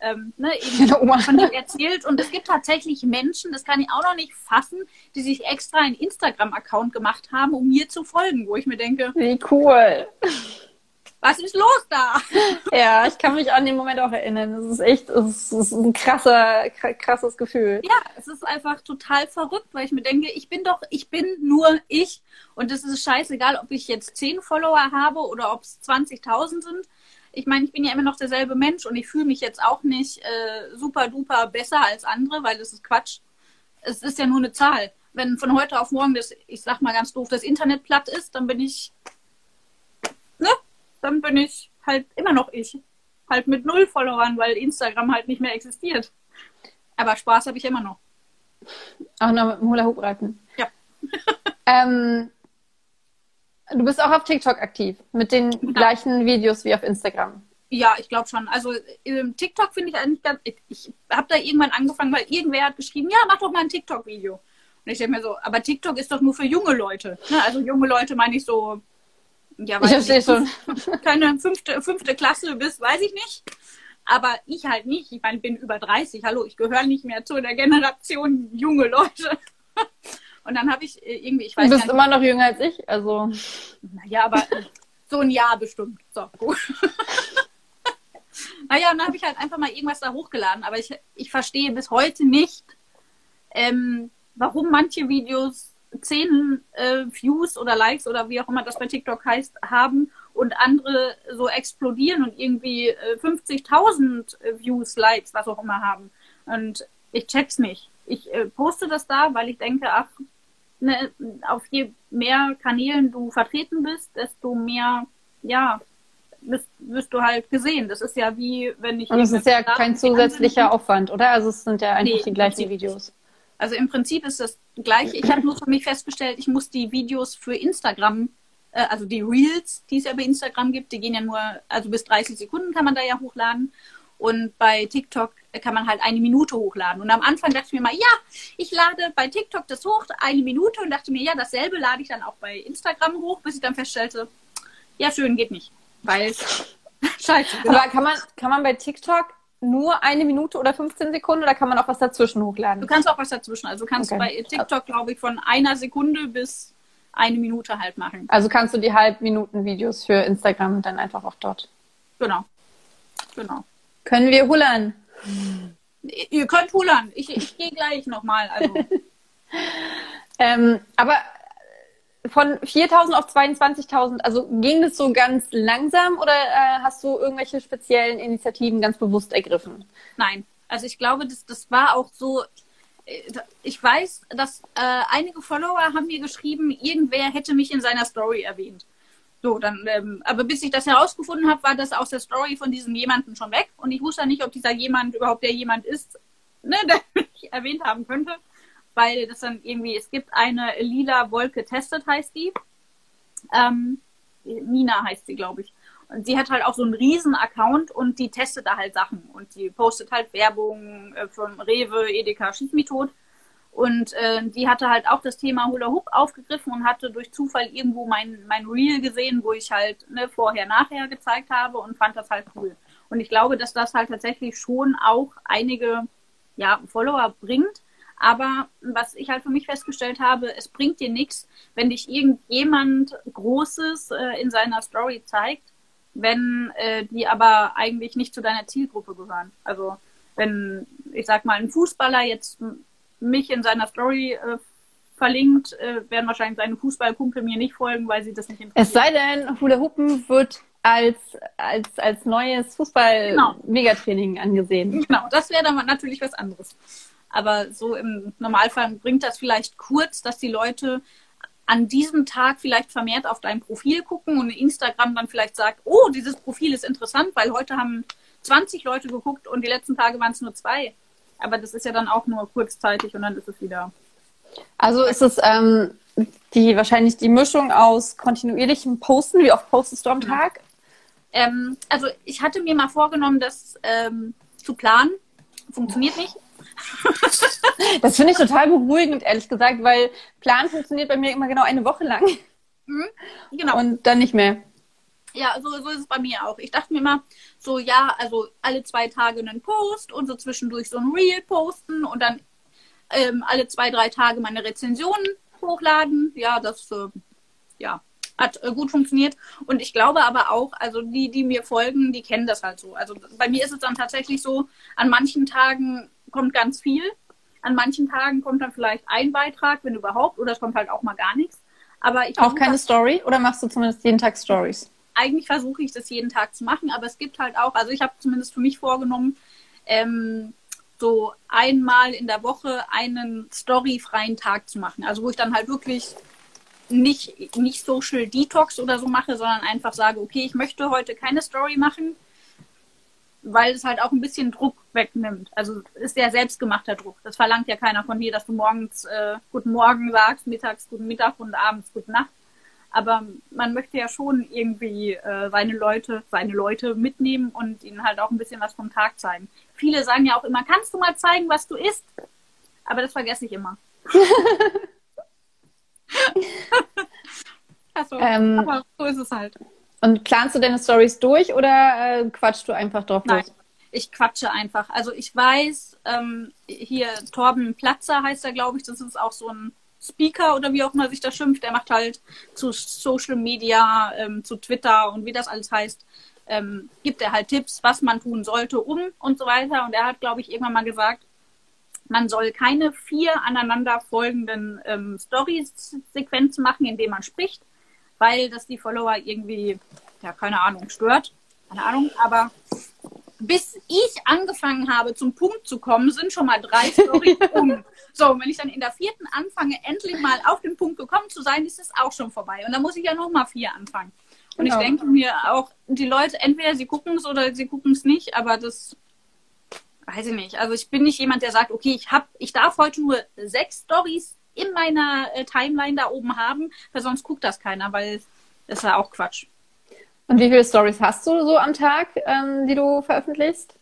ähm, ne, eben [LAUGHS] von dir erzählt. Und es gibt tatsächlich Menschen, das kann ich auch noch nicht fassen, die sich extra einen Instagram-Account gemacht haben, um mir zu folgen, wo ich mir denke, wie cool. Was ist los da? Ja, ich kann mich an den Moment auch erinnern. Es ist echt, es ist ein krasser, krasses Gefühl. Ja, es ist einfach total verrückt, weil ich mir denke, ich bin doch, ich bin nur ich und es ist scheißegal, ob ich jetzt 10 Follower habe oder ob es 20.000 sind ich meine, ich bin ja immer noch derselbe Mensch und ich fühle mich jetzt auch nicht äh, super duper besser als andere, weil das ist Quatsch. Es ist ja nur eine Zahl. Wenn von heute auf morgen das, ich sag mal ganz doof, das Internet platt ist, dann bin ich? Dann bin ich halt immer noch ich. Halt mit null Followern, weil Instagram halt nicht mehr existiert. Aber Spaß habe ich immer noch. Auch noch mit dem Hula-Hoop-Reiten. Ja. [LAUGHS] ähm, Du bist auch auf TikTok aktiv mit den genau. gleichen Videos wie auf Instagram. Ja, ich glaube schon. Also ähm, TikTok finde ich eigentlich ganz. Ich, ich habe da irgendwann angefangen, weil irgendwer hat geschrieben, ja, mach doch mal ein TikTok-Video. Und ich denke mir so, aber TikTok ist doch nur für junge Leute. Ne? Also junge Leute meine ich so, ja, weiß ich verstehe schon. [LAUGHS] Keine fünfte, fünfte Klasse bist, weiß ich nicht. Aber ich halt nicht. Ich meine, ich bin über 30. Hallo, ich gehöre nicht mehr zu der Generation junge Leute. [LAUGHS] Und dann habe ich äh, irgendwie, ich weiß Du bist nicht, immer noch jünger als ich, also. Naja, aber so ein Jahr bestimmt. So, gut. [LAUGHS] naja, und dann habe ich halt einfach mal irgendwas da hochgeladen. Aber ich, ich verstehe bis heute nicht, ähm, warum manche Videos 10 äh, Views oder Likes oder wie auch immer das bei TikTok heißt, haben und andere so explodieren und irgendwie äh, 50.000 äh, Views, Likes, was auch immer haben. Und ich check's nicht. Ich äh, poste das da, weil ich denke, ach, ne, auf je mehr Kanälen du vertreten bist, desto mehr, ja, bist, wirst du halt gesehen. Das ist ja wie, wenn ich. Und es ist ja kein zusätzlicher Aufwand, oder? Also es sind ja einfach nee, die gleichen Videos. Also im Prinzip ist das gleiche. Ich habe nur für mich festgestellt, ich muss die Videos für Instagram, äh, also die Reels, die es ja bei Instagram gibt, die gehen ja nur, also bis 30 Sekunden kann man da ja hochladen. Und bei TikTok kann man halt eine Minute hochladen. Und am Anfang dachte ich mir mal, ja, ich lade bei TikTok das hoch, eine Minute und dachte mir, ja, dasselbe lade ich dann auch bei Instagram hoch, bis ich dann feststellte, ja, schön, geht nicht. Weil, [LAUGHS] scheiße. Genau. Aber kann man, kann man bei TikTok nur eine Minute oder 15 Sekunden oder kann man auch was dazwischen hochladen? Du kannst auch was dazwischen. Also kannst okay. du bei TikTok, glaube ich, von einer Sekunde bis eine Minute halt machen. Also kannst du die Halbminuten-Videos für Instagram dann einfach auch dort. Genau. Genau. Können wir hullern? Ihr könnt hullern. Ich, ich gehe gleich nochmal. Also. [LAUGHS] ähm, aber von 4.000 auf 22.000, also ging das so ganz langsam oder äh, hast du irgendwelche speziellen Initiativen ganz bewusst ergriffen? Nein, also ich glaube, das, das war auch so. Äh, ich weiß, dass äh, einige Follower haben mir geschrieben, irgendwer hätte mich in seiner Story erwähnt. So, dann, ähm, aber bis ich das herausgefunden habe, war das aus der Story von diesem jemanden schon weg und ich wusste nicht, ob dieser jemand überhaupt der jemand ist, ne, [LAUGHS] der mich erwähnt haben könnte, weil das dann irgendwie, es gibt eine lila Wolke testet, heißt die. Ähm, Nina heißt sie, glaube ich. Und sie hat halt auch so einen riesen Account und die testet da halt Sachen und die postet halt Werbung äh, vom Rewe, Edeka, Schieß mich tot. Und äh, die hatte halt auch das Thema Hula Hoop aufgegriffen und hatte durch Zufall irgendwo mein, mein Reel gesehen, wo ich halt ne, vorher, nachher gezeigt habe und fand das halt cool. Und ich glaube, dass das halt tatsächlich schon auch einige ja, Follower bringt. Aber was ich halt für mich festgestellt habe, es bringt dir nichts, wenn dich irgendjemand Großes äh, in seiner Story zeigt, wenn äh, die aber eigentlich nicht zu deiner Zielgruppe gehören. Also wenn, ich sag mal, ein Fußballer jetzt mich in seiner Story äh, verlinkt, äh, werden wahrscheinlich seine Fußballkumpel mir nicht folgen, weil sie das nicht interessiert. Es sei denn, Hula Hoopen wird als, als, als neues Fußball-Megatraining genau. angesehen. Genau, das wäre dann natürlich was anderes. Aber so im Normalfall bringt das vielleicht kurz, dass die Leute an diesem Tag vielleicht vermehrt auf dein Profil gucken und Instagram dann vielleicht sagt, oh, dieses Profil ist interessant, weil heute haben 20 Leute geguckt und die letzten Tage waren es nur zwei. Aber das ist ja dann auch nur kurzzeitig und dann ist es wieder. Also ist es ähm, die wahrscheinlich die Mischung aus kontinuierlichem Posten, wie oft postest du am Tag? Ähm, also ich hatte mir mal vorgenommen, das ähm, zu planen. Funktioniert nicht. [LAUGHS] das finde ich total beruhigend, ehrlich gesagt, weil Plan funktioniert bei mir immer genau eine Woche lang. Mhm, genau. Und dann nicht mehr. Ja, so, so ist es bei mir auch. Ich dachte mir immer, so ja, also alle zwei Tage einen Post und so zwischendurch so ein Reel posten und dann ähm, alle zwei, drei Tage meine Rezensionen hochladen. Ja, das äh, ja, hat äh, gut funktioniert. Und ich glaube aber auch, also die, die mir folgen, die kennen das halt so. Also bei mir ist es dann tatsächlich so, an manchen Tagen kommt ganz viel. An manchen Tagen kommt dann vielleicht ein Beitrag, wenn überhaupt, oder es kommt halt auch mal gar nichts. Aber ich auch keine Story oder machst du zumindest jeden Tag Stories? Eigentlich versuche ich das jeden Tag zu machen, aber es gibt halt auch, also ich habe zumindest für mich vorgenommen, ähm, so einmal in der Woche einen storyfreien Tag zu machen. Also wo ich dann halt wirklich nicht, nicht Social Detox oder so mache, sondern einfach sage, okay, ich möchte heute keine Story machen, weil es halt auch ein bisschen Druck wegnimmt. Also ist ja selbstgemachter Druck. Das verlangt ja keiner von dir, dass du morgens äh, Guten Morgen sagst, mittags Guten Mittag und abends Gute Nacht. Aber man möchte ja schon irgendwie äh, seine Leute, seine Leute mitnehmen und ihnen halt auch ein bisschen was vom Tag zeigen. Viele sagen ja auch immer, kannst du mal zeigen, was du isst? Aber das vergesse ich immer. [LAUGHS] [LAUGHS] also, ähm, aber so ist es halt. Und planst du deine Stories durch oder äh, quatschst du einfach drauf Nein, los? Ich quatsche einfach. Also ich weiß, ähm, hier Torben Platzer heißt er, glaube ich, das ist auch so ein Speaker oder wie auch immer sich das schimpft. Der macht halt zu Social Media, ähm, zu Twitter und wie das alles heißt, ähm, gibt er halt Tipps, was man tun sollte, um und so weiter. Und er hat, glaube ich, irgendwann mal gesagt, man soll keine vier aneinander folgenden ähm, Story-Sequenzen machen, indem man spricht, weil das die Follower irgendwie, ja, keine Ahnung, stört. Keine Ahnung, aber bis ich angefangen habe, zum Punkt zu kommen, sind schon mal drei Storys [LAUGHS] um. So, und wenn ich dann in der vierten anfange, endlich mal auf den Punkt gekommen zu sein, ist es auch schon vorbei. Und dann muss ich ja noch mal vier anfangen. Und genau. ich denke mir auch, die Leute, entweder sie gucken es oder sie gucken es nicht, aber das weiß ich nicht. Also ich bin nicht jemand, der sagt, okay, ich hab, ich darf heute nur sechs Stories in meiner äh, Timeline da oben haben, weil sonst guckt das keiner, weil das ist ja auch Quatsch. Und wie viele Stories hast du so am Tag, ähm, die du veröffentlichst?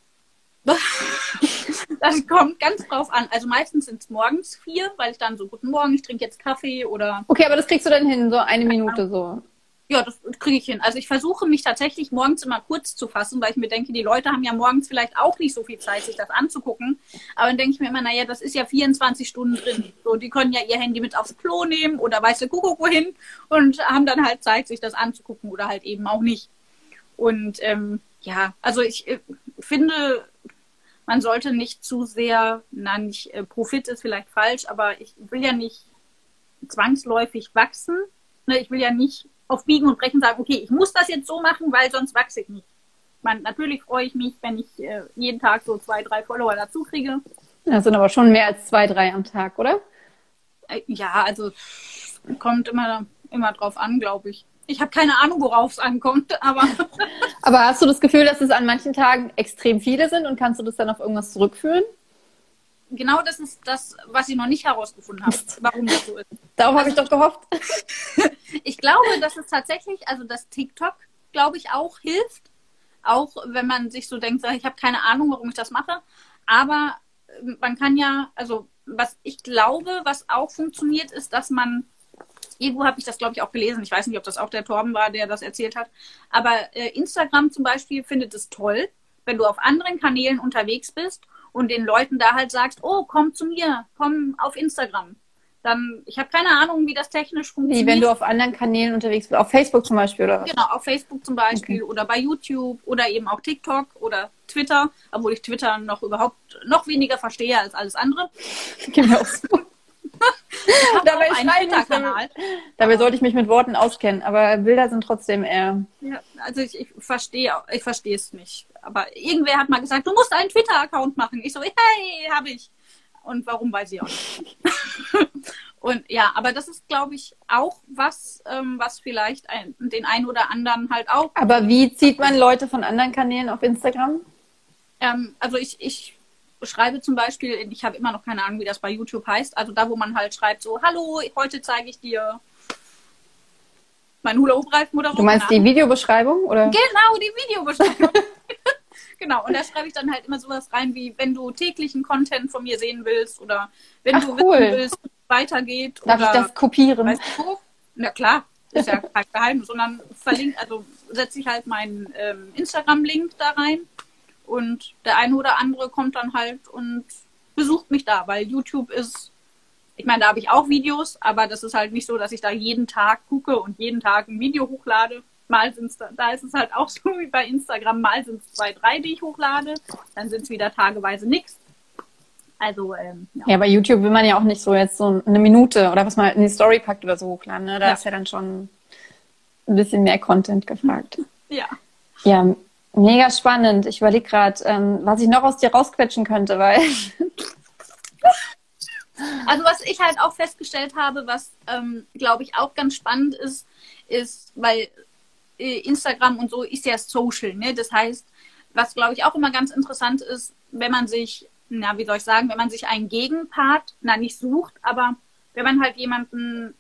[LAUGHS] das kommt ganz drauf an. Also meistens sind es morgens vier, weil ich dann so, guten Morgen, ich trinke jetzt Kaffee oder. Okay, aber das kriegst du dann hin, so eine Minute so. Ja, das kriege ich hin. Also ich versuche mich tatsächlich morgens immer kurz zu fassen, weil ich mir denke, die Leute haben ja morgens vielleicht auch nicht so viel Zeit, sich das anzugucken. Aber dann denke ich mir immer, naja, das ist ja 24 Stunden drin. So, die können ja ihr Handy mit aufs Klo nehmen oder weiße Kuckuck wohin und haben dann halt Zeit, sich das anzugucken oder halt eben auch nicht. Und ähm, ja, also ich äh, finde, man sollte nicht zu sehr, na nicht äh, Profit ist vielleicht falsch, aber ich will ja nicht zwangsläufig wachsen. Ne, ich will ja nicht auf Biegen und Brechen sagen, okay, ich muss das jetzt so machen, weil sonst wachse ich nicht. Man, natürlich freue ich mich, wenn ich äh, jeden Tag so zwei, drei Follower dazu kriege. Das sind aber schon mehr als zwei, drei am Tag, oder? Äh, ja, also kommt immer, immer drauf an, glaube ich. Ich habe keine Ahnung, worauf es ankommt, aber. [LAUGHS] aber hast du das Gefühl, dass es an manchen Tagen extrem viele sind und kannst du das dann auf irgendwas zurückführen? Genau das ist das, was ich noch nicht herausgefunden habe, warum das so ist. Darauf also, habe ich doch gehofft. [LAUGHS] ich glaube, dass es tatsächlich, also dass TikTok, glaube ich, auch hilft. Auch wenn man sich so denkt, ich habe keine Ahnung, warum ich das mache. Aber ähm, man kann ja, also was ich glaube, was auch funktioniert, ist, dass man Irgendwo habe ich das, glaube ich, auch gelesen. Ich weiß nicht, ob das auch der Torben war, der das erzählt hat. Aber äh, Instagram zum Beispiel findet es toll, wenn du auf anderen Kanälen unterwegs bist und den Leuten da halt sagst, oh, komm zu mir, komm auf Instagram. Dann, ich habe keine Ahnung, wie das technisch funktioniert. Wie wenn du auf anderen Kanälen unterwegs bist, auf Facebook zum Beispiel oder was? Genau, auf Facebook zum Beispiel okay. oder bei YouTube oder eben auch TikTok oder Twitter, obwohl ich Twitter noch überhaupt noch weniger verstehe als alles andere. [LAUGHS] Genau. [LAUGHS] [LAUGHS] dabei, Kanal. dabei sollte ich mich mit Worten auskennen, aber Bilder sind trotzdem eher. Ja, also ich, ich verstehe ich verstehe es nicht. Aber irgendwer hat mal gesagt, du musst einen Twitter-Account machen. Ich so, hey, habe ich. Und warum weiß ich auch nicht. [LAUGHS] Und ja, aber das ist, glaube ich, auch was, ähm, was vielleicht ein, den einen oder anderen halt auch. Aber wie zieht man Leute von anderen Kanälen auf Instagram? Ähm, also ich, ich schreibe zum Beispiel, ich habe immer noch keine Ahnung, wie das bei YouTube heißt, also da, wo man halt schreibt, so, hallo, heute zeige ich dir mein Hula Hoop Reif Du meinst die Videobeschreibung oder? Genau, die Videobeschreibung. [LAUGHS] genau, und da schreibe ich dann halt immer sowas rein, wie wenn du täglichen Content von mir sehen willst oder wenn Ach, du cool. wissen willst, wie es weitergeht. Darf oder, ich das kopieren? Weißt du? Na klar, ist ja kein Geheimnis, sondern verlinkt, also setze ich halt meinen ähm, Instagram-Link da rein und der eine oder andere kommt dann halt und besucht mich da, weil YouTube ist, ich meine, da habe ich auch Videos, aber das ist halt nicht so, dass ich da jeden Tag gucke und jeden Tag ein Video hochlade. Mal sind es da, da ist es halt auch [LAUGHS] so wie bei Instagram, mal sind es zwei, drei, die ich hochlade, dann sind es wieder tageweise nichts. Also, ähm, ja. ja, bei YouTube will man ja auch nicht so jetzt so eine Minute oder was man in die Story packt oder so hochladen. Ne? Da ja. ist ja dann schon ein bisschen mehr Content gefragt. Ja. Ja, Mega spannend. Ich überlege gerade, ähm, was ich noch aus dir rausquetschen könnte, weil. [LAUGHS] also was ich halt auch festgestellt habe, was ähm, glaube ich auch ganz spannend ist, ist, weil äh, Instagram und so ist ja Social, ne? Das heißt, was glaube ich auch immer ganz interessant ist, wenn man sich, na, wie soll ich sagen, wenn man sich einen Gegenpart, na, nicht sucht, aber wenn man halt jemanden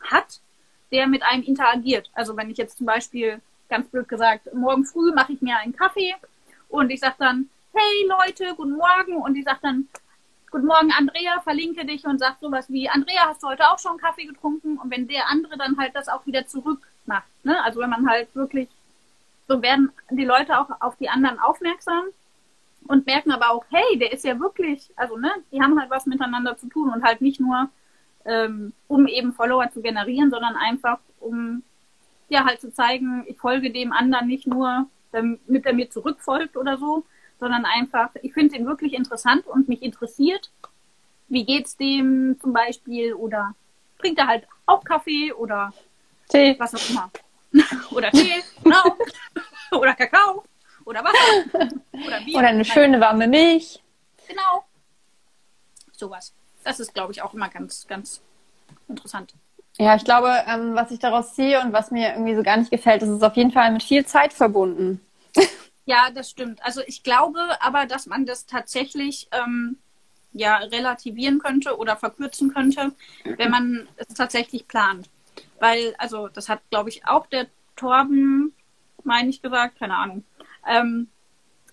hat, der mit einem interagiert. Also wenn ich jetzt zum Beispiel ganz blöd gesagt, morgen früh mache ich mir einen Kaffee und ich sage dann, hey Leute, guten Morgen. Und die sagt dann, guten Morgen Andrea, verlinke dich und sagt sowas wie, Andrea, hast du heute auch schon Kaffee getrunken? Und wenn der andere dann halt das auch wieder zurück macht. Ne? Also wenn man halt wirklich, so werden die Leute auch auf die anderen aufmerksam und merken aber auch, hey, der ist ja wirklich, also ne, die haben halt was miteinander zu tun und halt nicht nur, ähm, um eben Follower zu generieren, sondern einfach, um ja halt zu zeigen, ich folge dem anderen nicht nur, damit er mir zurückfolgt oder so, sondern einfach, ich finde ihn wirklich interessant und mich interessiert, wie geht's dem zum Beispiel oder trinkt er halt auch Kaffee oder Tee. was auch immer. [LAUGHS] oder Tee, genau. [LAUGHS] oder Kakao oder Wasser. Oder Bier. Oder eine schöne warme Milch. Genau. Sowas. Das ist, glaube ich, auch immer ganz, ganz interessant. Ja, ich glaube, ähm, was ich daraus ziehe und was mir irgendwie so gar nicht gefällt, ist es auf jeden Fall mit viel Zeit verbunden. [LAUGHS] Ja, das stimmt. Also ich glaube aber, dass man das tatsächlich ähm, ja relativieren könnte oder verkürzen könnte, wenn man es tatsächlich plant. Weil, also das hat, glaube ich, auch der Torben, meine ich gesagt, keine Ahnung. Ähm,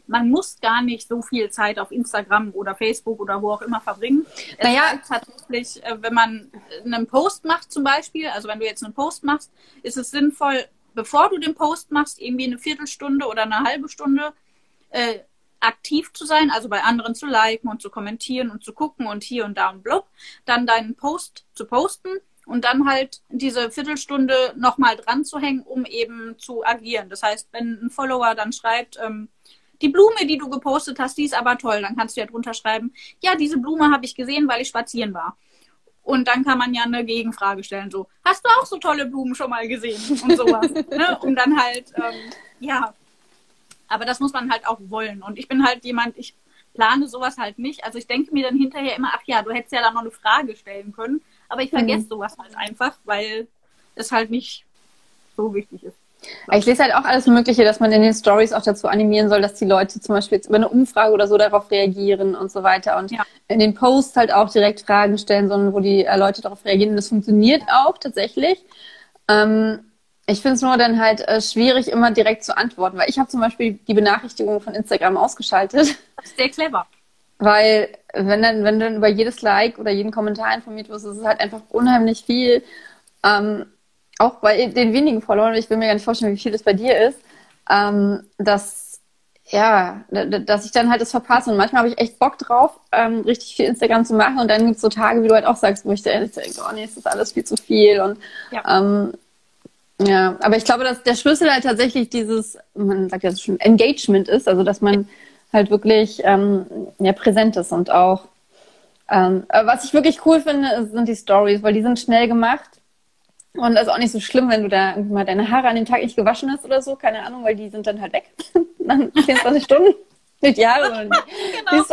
man muss gar nicht so viel Zeit auf Instagram oder Facebook oder wo auch immer verbringen. Naja, tatsächlich, äh, wenn man einen Post macht zum Beispiel, also wenn du jetzt einen Post machst, ist es sinnvoll, bevor du den Post machst, irgendwie eine Viertelstunde oder eine halbe Stunde äh, aktiv zu sein, also bei anderen zu liken und zu kommentieren und zu gucken und hier und da und blub, dann deinen Post zu posten und dann halt diese Viertelstunde nochmal dran zu hängen, um eben zu agieren. Das heißt, wenn ein Follower dann schreibt, ähm, die Blume, die du gepostet hast, die ist aber toll. Dann kannst du ja drunter schreiben, ja, diese Blume habe ich gesehen, weil ich spazieren war. Und dann kann man ja eine Gegenfrage stellen, so, hast du auch so tolle Blumen schon mal gesehen? Und sowas. [LAUGHS] ne? Und dann halt, ähm, ja. Aber das muss man halt auch wollen. Und ich bin halt jemand, ich plane sowas halt nicht. Also ich denke mir dann hinterher immer, ach ja, du hättest ja da noch eine Frage stellen können. Aber ich vergesse mhm. sowas halt einfach, weil es halt nicht so wichtig ist. Ich lese halt auch alles Mögliche, dass man in den Stories auch dazu animieren soll, dass die Leute zum Beispiel jetzt über eine Umfrage oder so darauf reagieren und so weiter. Und ja. in den Posts halt auch direkt Fragen stellen, sondern wo die äh, Leute darauf reagieren. Und das funktioniert auch tatsächlich. Ähm, ich finde es nur dann halt äh, schwierig, immer direkt zu antworten, weil ich habe zum Beispiel die Benachrichtigungen von Instagram ausgeschaltet. Sehr clever. Weil wenn dann, wenn du dann über jedes Like oder jeden Kommentar informiert wirst, ist es halt einfach unheimlich viel. Ähm, auch bei den wenigen Followern, ich will mir gar nicht vorstellen, wie viel das bei dir ist, ähm, dass ja, dass ich dann halt das verpasse. Und manchmal habe ich echt Bock drauf, ähm, richtig viel Instagram zu machen. Und dann gibt es so Tage, wie du halt auch sagst, wo ich denke, oh nee, es ist alles viel zu viel. Und ja. Ähm, ja, aber ich glaube, dass der Schlüssel halt tatsächlich dieses, man sagt ja schon, Engagement ist, also dass man halt wirklich ähm, ja, präsent ist und auch ähm, was ich wirklich cool finde, sind die Stories, weil die sind schnell gemacht und das ist auch nicht so schlimm, wenn du da mal deine Haare an dem Tag nicht gewaschen hast oder so, keine Ahnung, weil die sind dann halt weg. [LAUGHS] dann 24 Stunden, nicht Jahre, sondern [LAUGHS] genau.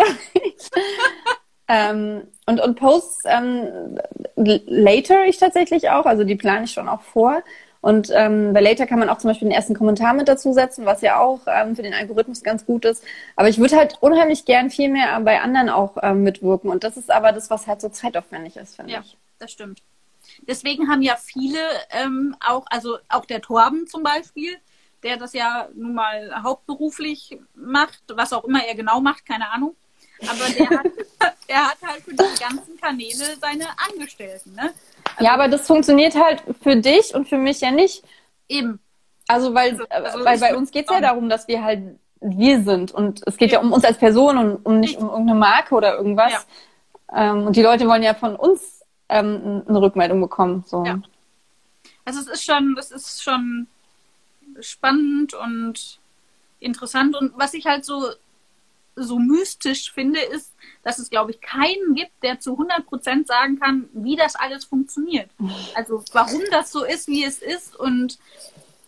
ähm, und, und Posts ähm, later ich tatsächlich auch, also die plane ich schon auch vor. Und ähm, bei Later kann man auch zum Beispiel den ersten Kommentar mit dazusetzen, was ja auch ähm, für den Algorithmus ganz gut ist. Aber ich würde halt unheimlich gern viel mehr bei anderen auch ähm, mitwirken. Und das ist aber das, was halt so zeitaufwendig ist, finde ja, ich. Ja, das stimmt. Deswegen haben ja viele ähm, auch, also auch der Torben zum Beispiel, der das ja nun mal hauptberuflich macht, was auch immer er genau macht, keine Ahnung. Aber der hat, [LAUGHS] er hat halt für die ganzen Kanäle seine Angestellten, ne? Also, ja, aber das funktioniert halt für dich und für mich ja nicht. Eben. Also, weil, also, also weil bei uns geht es ja darum, dass wir halt wir sind. Und es geht ja, ja um uns als Person und um nicht um irgendeine Marke oder irgendwas. Ja. Ähm, und die Leute wollen ja von uns ähm, eine Rückmeldung bekommen. So. Ja. Also es ist schon, es ist schon spannend und interessant. Und was ich halt so so mystisch finde, ist, dass es, glaube ich, keinen gibt, der zu 100 Prozent sagen kann, wie das alles funktioniert. Also warum das so ist, wie es ist und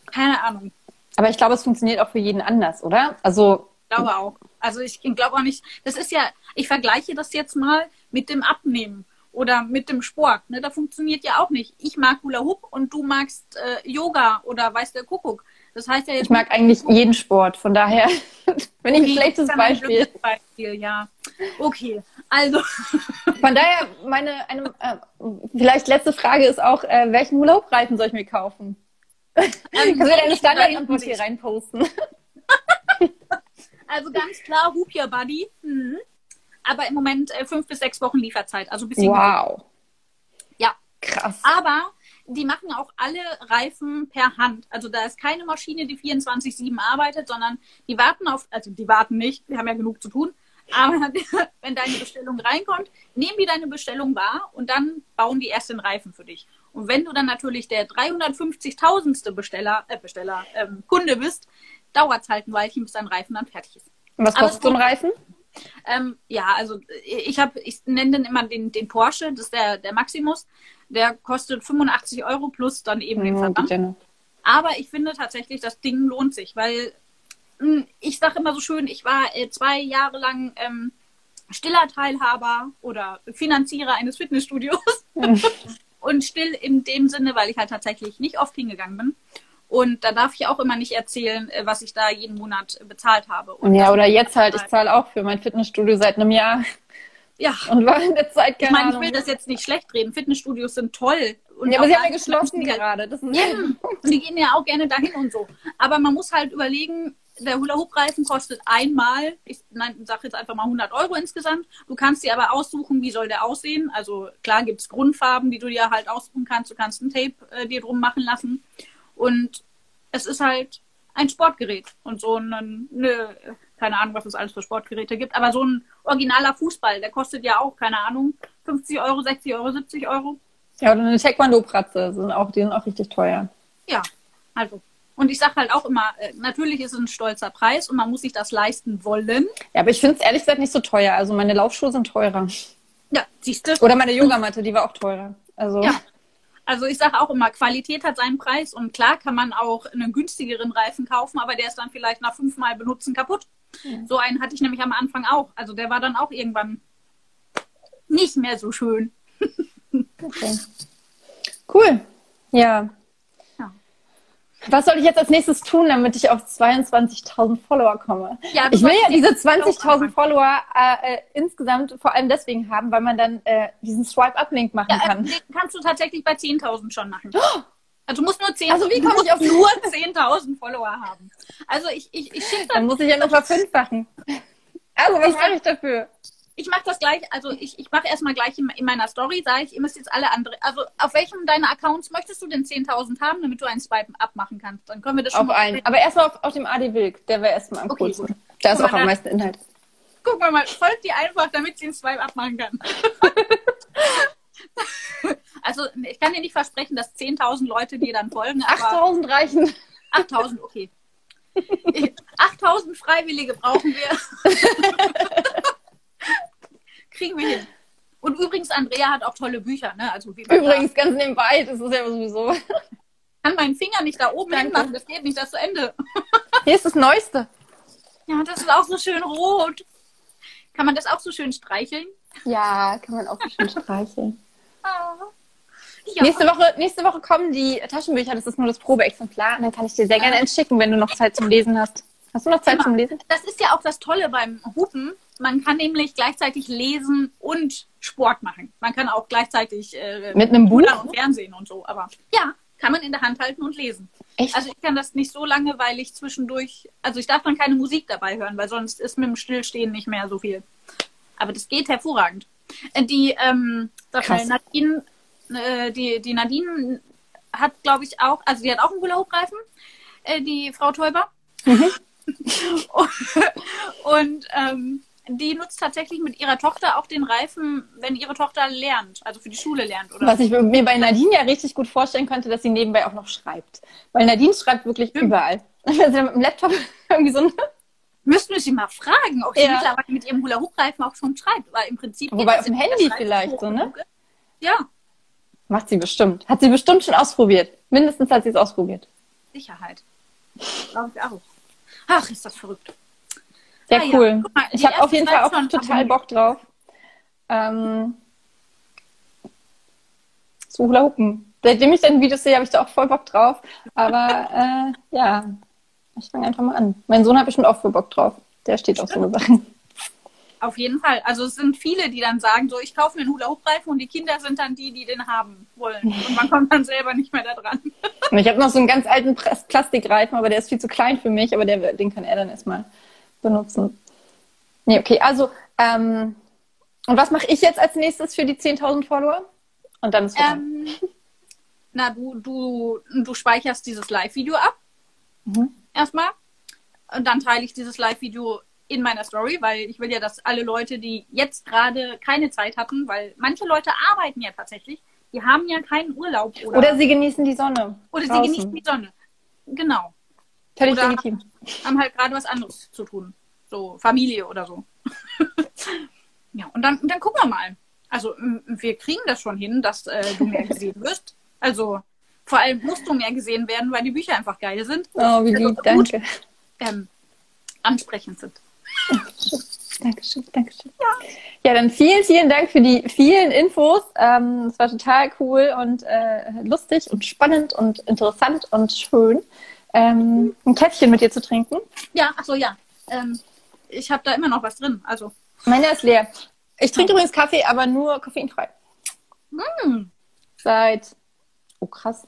keine Ahnung. Aber ich glaube, es funktioniert auch für jeden anders, oder? Also ich glaube auch. Also ich glaube auch nicht, das ist ja, ich vergleiche das jetzt mal mit dem Abnehmen oder mit dem Sport. Ne? Da funktioniert ja auch nicht. Ich mag Hula Hoop und du magst äh, Yoga oder weiß der Kuckuck. Das heißt ja jetzt. Ich mag eigentlich jeden Sport, von daher [LAUGHS] bin ich ein schlechtes Beispiel. Ein Beispiel, ja. Okay, also. [LAUGHS] Von daher, meine eine, äh, vielleicht letzte Frage ist auch, äh, welchen Urlaubreifen soll ich mir kaufen? Ähm, Kannst du deine Standardantwort hier reinposten? [LAUGHS] also ganz klar, Hoop Your Buddy. Mhm. Aber im Moment äh, fünf bis sechs Wochen Lieferzeit. Also bis Wow. Ja. Krass. Aber die machen auch alle Reifen per Hand. Also da ist keine Maschine, die 24-7 arbeitet, sondern die warten auf, also die warten nicht, die haben ja genug zu tun. Aber [LAUGHS] wenn deine Bestellung reinkommt, nehmen die deine Bestellung wahr und dann bauen die erst den Reifen für dich. Und wenn du dann natürlich der 350.000. Besteller, äh, Besteller, ähm, Kunde bist, dauert es halt ein Weilchen, bis dein Reifen dann fertig ist. Und was kostet so ein Reifen? Ähm, ja, also ich habe, ich nenne den immer den, den Porsche, das ist der, der Maximus. Der kostet 85 Euro plus dann eben den Verband. Aber ich finde tatsächlich, das Ding lohnt sich, weil hm, ich sage immer so schön, ich war äh, zwei Jahre lang ähm, stiller Teilhaber oder Finanzierer eines Fitnessstudios. [LAUGHS] und still in dem Sinne, weil ich halt tatsächlich nicht oft hingegangen bin. Und da darf ich auch immer nicht erzählen, äh, was ich da jeden Monat bezahlt habe. Und ja, oder jetzt halt, ich zahle auch für mein Fitnessstudio seit einem Jahr. Ja. Und war in der Zeit keine Ich meine, ich will das jetzt nicht schlecht reden. Fitnessstudios sind toll. Und ja, aber sie haben ja geschlossen gerade. Das ja, und die gehen ja auch gerne dahin und so. Aber man muss halt überlegen, der Hula-Hoop-Reifen kostet einmal, ich sage jetzt einfach mal 100 Euro insgesamt. Du kannst dir aber aussuchen, wie soll der aussehen. Also klar gibt es Grundfarben, die du dir halt aussuchen kannst. Du kannst ein Tape äh, dir drum machen lassen. Und es ist halt ein Sportgerät. Und so ein, ne, keine Ahnung, was es alles für Sportgeräte gibt, aber so ein originaler Fußball, der kostet ja auch, keine Ahnung, 50 Euro, 60 Euro, 70 Euro. Ja, oder eine Taekwondo-Pratze, sind auch, die sind auch richtig teuer. Ja, also. Und ich sage halt auch immer, äh, natürlich ist es ein stolzer Preis und man muss sich das leisten wollen. Ja, aber ich finde es ehrlich gesagt nicht so teuer. Also meine Laufschuhe sind teurer. Ja, siehst du. Oder meine Yogamatte, die war auch teurer. Also. Ja. Also ich sage auch immer, Qualität hat seinen Preis und klar kann man auch einen günstigeren Reifen kaufen, aber der ist dann vielleicht nach fünfmal benutzen kaputt. Ja. So einen hatte ich nämlich am Anfang auch. Also der war dann auch irgendwann nicht mehr so schön. [LAUGHS] Okay. Cool. Ja. Was soll ich jetzt als nächstes tun, damit ich auf 22.000 Follower komme? Ja, ich will ja diese 20.000 Follower äh, äh, insgesamt vor allem deswegen haben, weil man dann äh, diesen Swipe-Up-Link machen ja, kann. Den kannst du tatsächlich bei 10.000 schon machen. Oh! Also du musst nur 10.000 also wie komme ich auf nur 10.000 Follower haben. Also ich, ich, ich schicke dann. Dann muss ich ja noch verfünffachen. Also was mache ich dafür? Ich mache das gleich, also ich, ich mache erstmal gleich in, in meiner Story, sage ich, ihr müsst jetzt alle andere, also auf welchem deiner Accounts möchtest du denn 10.000 haben, damit du einen Swipe abmachen kannst? Dann können wir das schon Auf einen. Aber erstmal auf, auf dem AD Wilk. Der wäre erstmal am Okay, coolsten. gut. Da ist auch am meisten Inhalt. Guck mal, mal, folgt die einfach, damit sie einen Swipe abmachen kann. [LAUGHS] also ich kann dir nicht versprechen, dass 10.000 Leute dir dann folgen, aber 8000 reichen. 8.000, okay. [LAUGHS] 8.000 Freiwillige brauchen wir. [LAUGHS] Kriegen wir hin. Und übrigens, Andrea hat auch tolle Bücher, ne? Also Übrigens, ganz nebenbei, das ist ja sowieso. kann meinen Finger nicht da oben hinmachen, das geht nicht, das ist zu Ende. [LAUGHS] Hier ist das Neueste. Ja, das ist auch so schön rot. Kann man das auch so schön streicheln? Ja, kann man auch so schön streicheln. [LAUGHS] Ah. Ja. Nächste, Woche, nächste Woche kommen die Taschenbücher, das ist nur das Probeexemplar. Und dann kann ich dir sehr gerne eins schicken, wenn du noch Zeit zum Lesen hast. Hast du noch Zeit Immer. zum Lesen? Das ist ja auch das Tolle beim Hupen. Man kann nämlich gleichzeitig lesen und Sport machen. Man kann auch gleichzeitig äh, Mit einem Buch? Und Fernsehen und so. Aber ja, kann man in der Hand halten und lesen. Echt? Also ich kann das nicht so lange, weil ich zwischendurch, also ich darf dann keine Musik dabei hören, weil sonst ist mit dem Stillstehen nicht mehr so viel. Aber das geht hervorragend. Äh, Die, ähm, Nadine, äh, die, die Nadine hat, glaube ich, auch, also die hat auch einen Hula-Hoop-Reifen, äh, die Frau Täuber. [LAUGHS] Und ähm, die nutzt tatsächlich mit ihrer Tochter auch den Reifen, wenn ihre Tochter lernt, also für die Schule lernt. Oder Was ich mir bei Nadine ja richtig gut vorstellen könnte, dass sie nebenbei auch noch schreibt. Weil Nadine schreibt wirklich überall. [LAUGHS] Wenn sie mit dem Laptop [LAUGHS] irgendwie so ein Müssten wir sie mal fragen, ob sie Ja. mittlerweile mit ihrem Hula-Hoop-Reifen auch schon schreibt. Weil im Prinzip. Wobei auf dem Handy vielleicht so, ne? Ja, Macht sie bestimmt. Hat sie bestimmt schon ausprobiert. Mindestens hat sie es ausprobiert. Sicherheit. Glaube ich auch. Ach, ist das verrückt. Ja, Ah ja, cool. guck mal, ich habe auf jeden Fall auch schon total. Bock drauf. Ähm, zu Hula Hoopen. Seitdem ich deine Videos sehe, habe ich da auch voll Bock drauf. Aber äh, ja, ich fange einfach mal an. Mein Sohn hat bestimmt auch voll Bock drauf. Der steht auf so eine Sachen. Auf jeden Fall. Also es sind viele, die dann sagen, so ich kaufe mir einen Hula-Hoop-Reifen und die Kinder sind dann die, die den haben wollen. Und man kommt dann selber nicht mehr da dran. [LAUGHS] Ich habe noch so einen ganz alten Plas- Plastikreifen, aber der ist viel zu klein für mich, aber der, den kann er dann erstmal benutzen. Nee, okay, also, ähm, und was mache ich jetzt als nächstes für die 10.000 Follower? Und dann ist. Ähm, na, du, du, du speicherst dieses Live-Video ab. Mhm. Erstmal. Und dann teile ich dieses Live-Video in meiner Story, weil ich will ja, dass alle Leute, die jetzt gerade keine Zeit hatten, weil manche Leute arbeiten ja tatsächlich, die haben ja keinen Urlaub oder, Oder sie genießen die Sonne. oder sie draußen. genießen die Sonne. Genau. Völlig oder- legitim. Haben halt gerade was anderes zu tun. So Familie oder so. [LAUGHS] ja, und dann, dann gucken wir mal. Also wir kriegen das schon hin, dass äh, du mehr gesehen wirst. Also vor allem musst du mehr gesehen werden, weil die Bücher einfach geil sind. Oh, wie Also lieb, gut, danke. Ähm, ansprechend sind. [LAUGHS] Dankeschön, Dankeschön. Ja. ja, dann vielen, vielen Dank für die vielen Infos. Ähm, Es war total cool und äh, lustig und spannend und interessant und schön, ähm, ein Käffchen mit dir zu trinken. Ja, ach so, ja. Ähm, ich habe da immer noch was drin. Also, Meiner ist leer. Ich trinke übrigens Kaffee, aber nur koffeinfrei. mm, Seit, oh krass,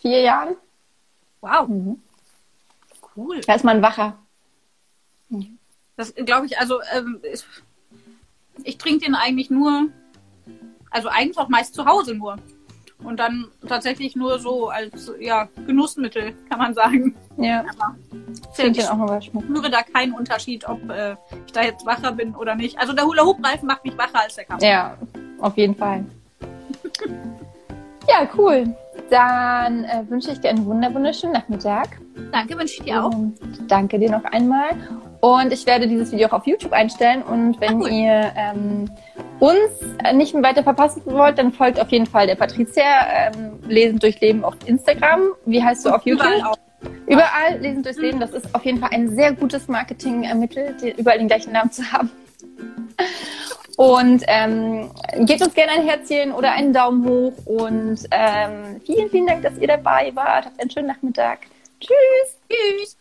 vier Jahren. wow, Mhm. cool. Da ist man wacher. Das glaube ich, also ähm, ich, ich trinke den eigentlich nur, also eigentlich auch meist zu Hause nur. Und dann tatsächlich nur so als ja, Genussmittel, kann man sagen. Ja, Aber ich auch mal ich spüre da keinen Unterschied, ob äh, ich da jetzt wacher bin oder nicht. Also der Hula-Hoop-Reifen macht mich wacher als der Kaffee. Ja, auf jeden Fall. Ja, cool. Dann äh, wünsche ich dir einen wunder wunderschönen Nachmittag. Danke, wünsche ich dir auch. Und danke dir noch einmal. Und ich werde dieses Video auch auf YouTube einstellen. Und wenn Ah, cool. ihr ähm, uns äh, nicht mehr weiter verpassen wollt, dann folgt auf jeden Fall der Patricia ähm, Lesen durch Leben auf Instagram. Wie heißt du auf YouTube? Überall. Überall Lesen durchs Leben. Das ist auf jeden Fall ein sehr gutes Marketingmittel, überall den gleichen Namen zu haben. Und ähm, gebt uns gerne ein Herzchen oder einen Daumen hoch. Und ähm, vielen, vielen Dank, dass ihr dabei wart. Habt einen schönen Nachmittag. Tschüss. Tschüss.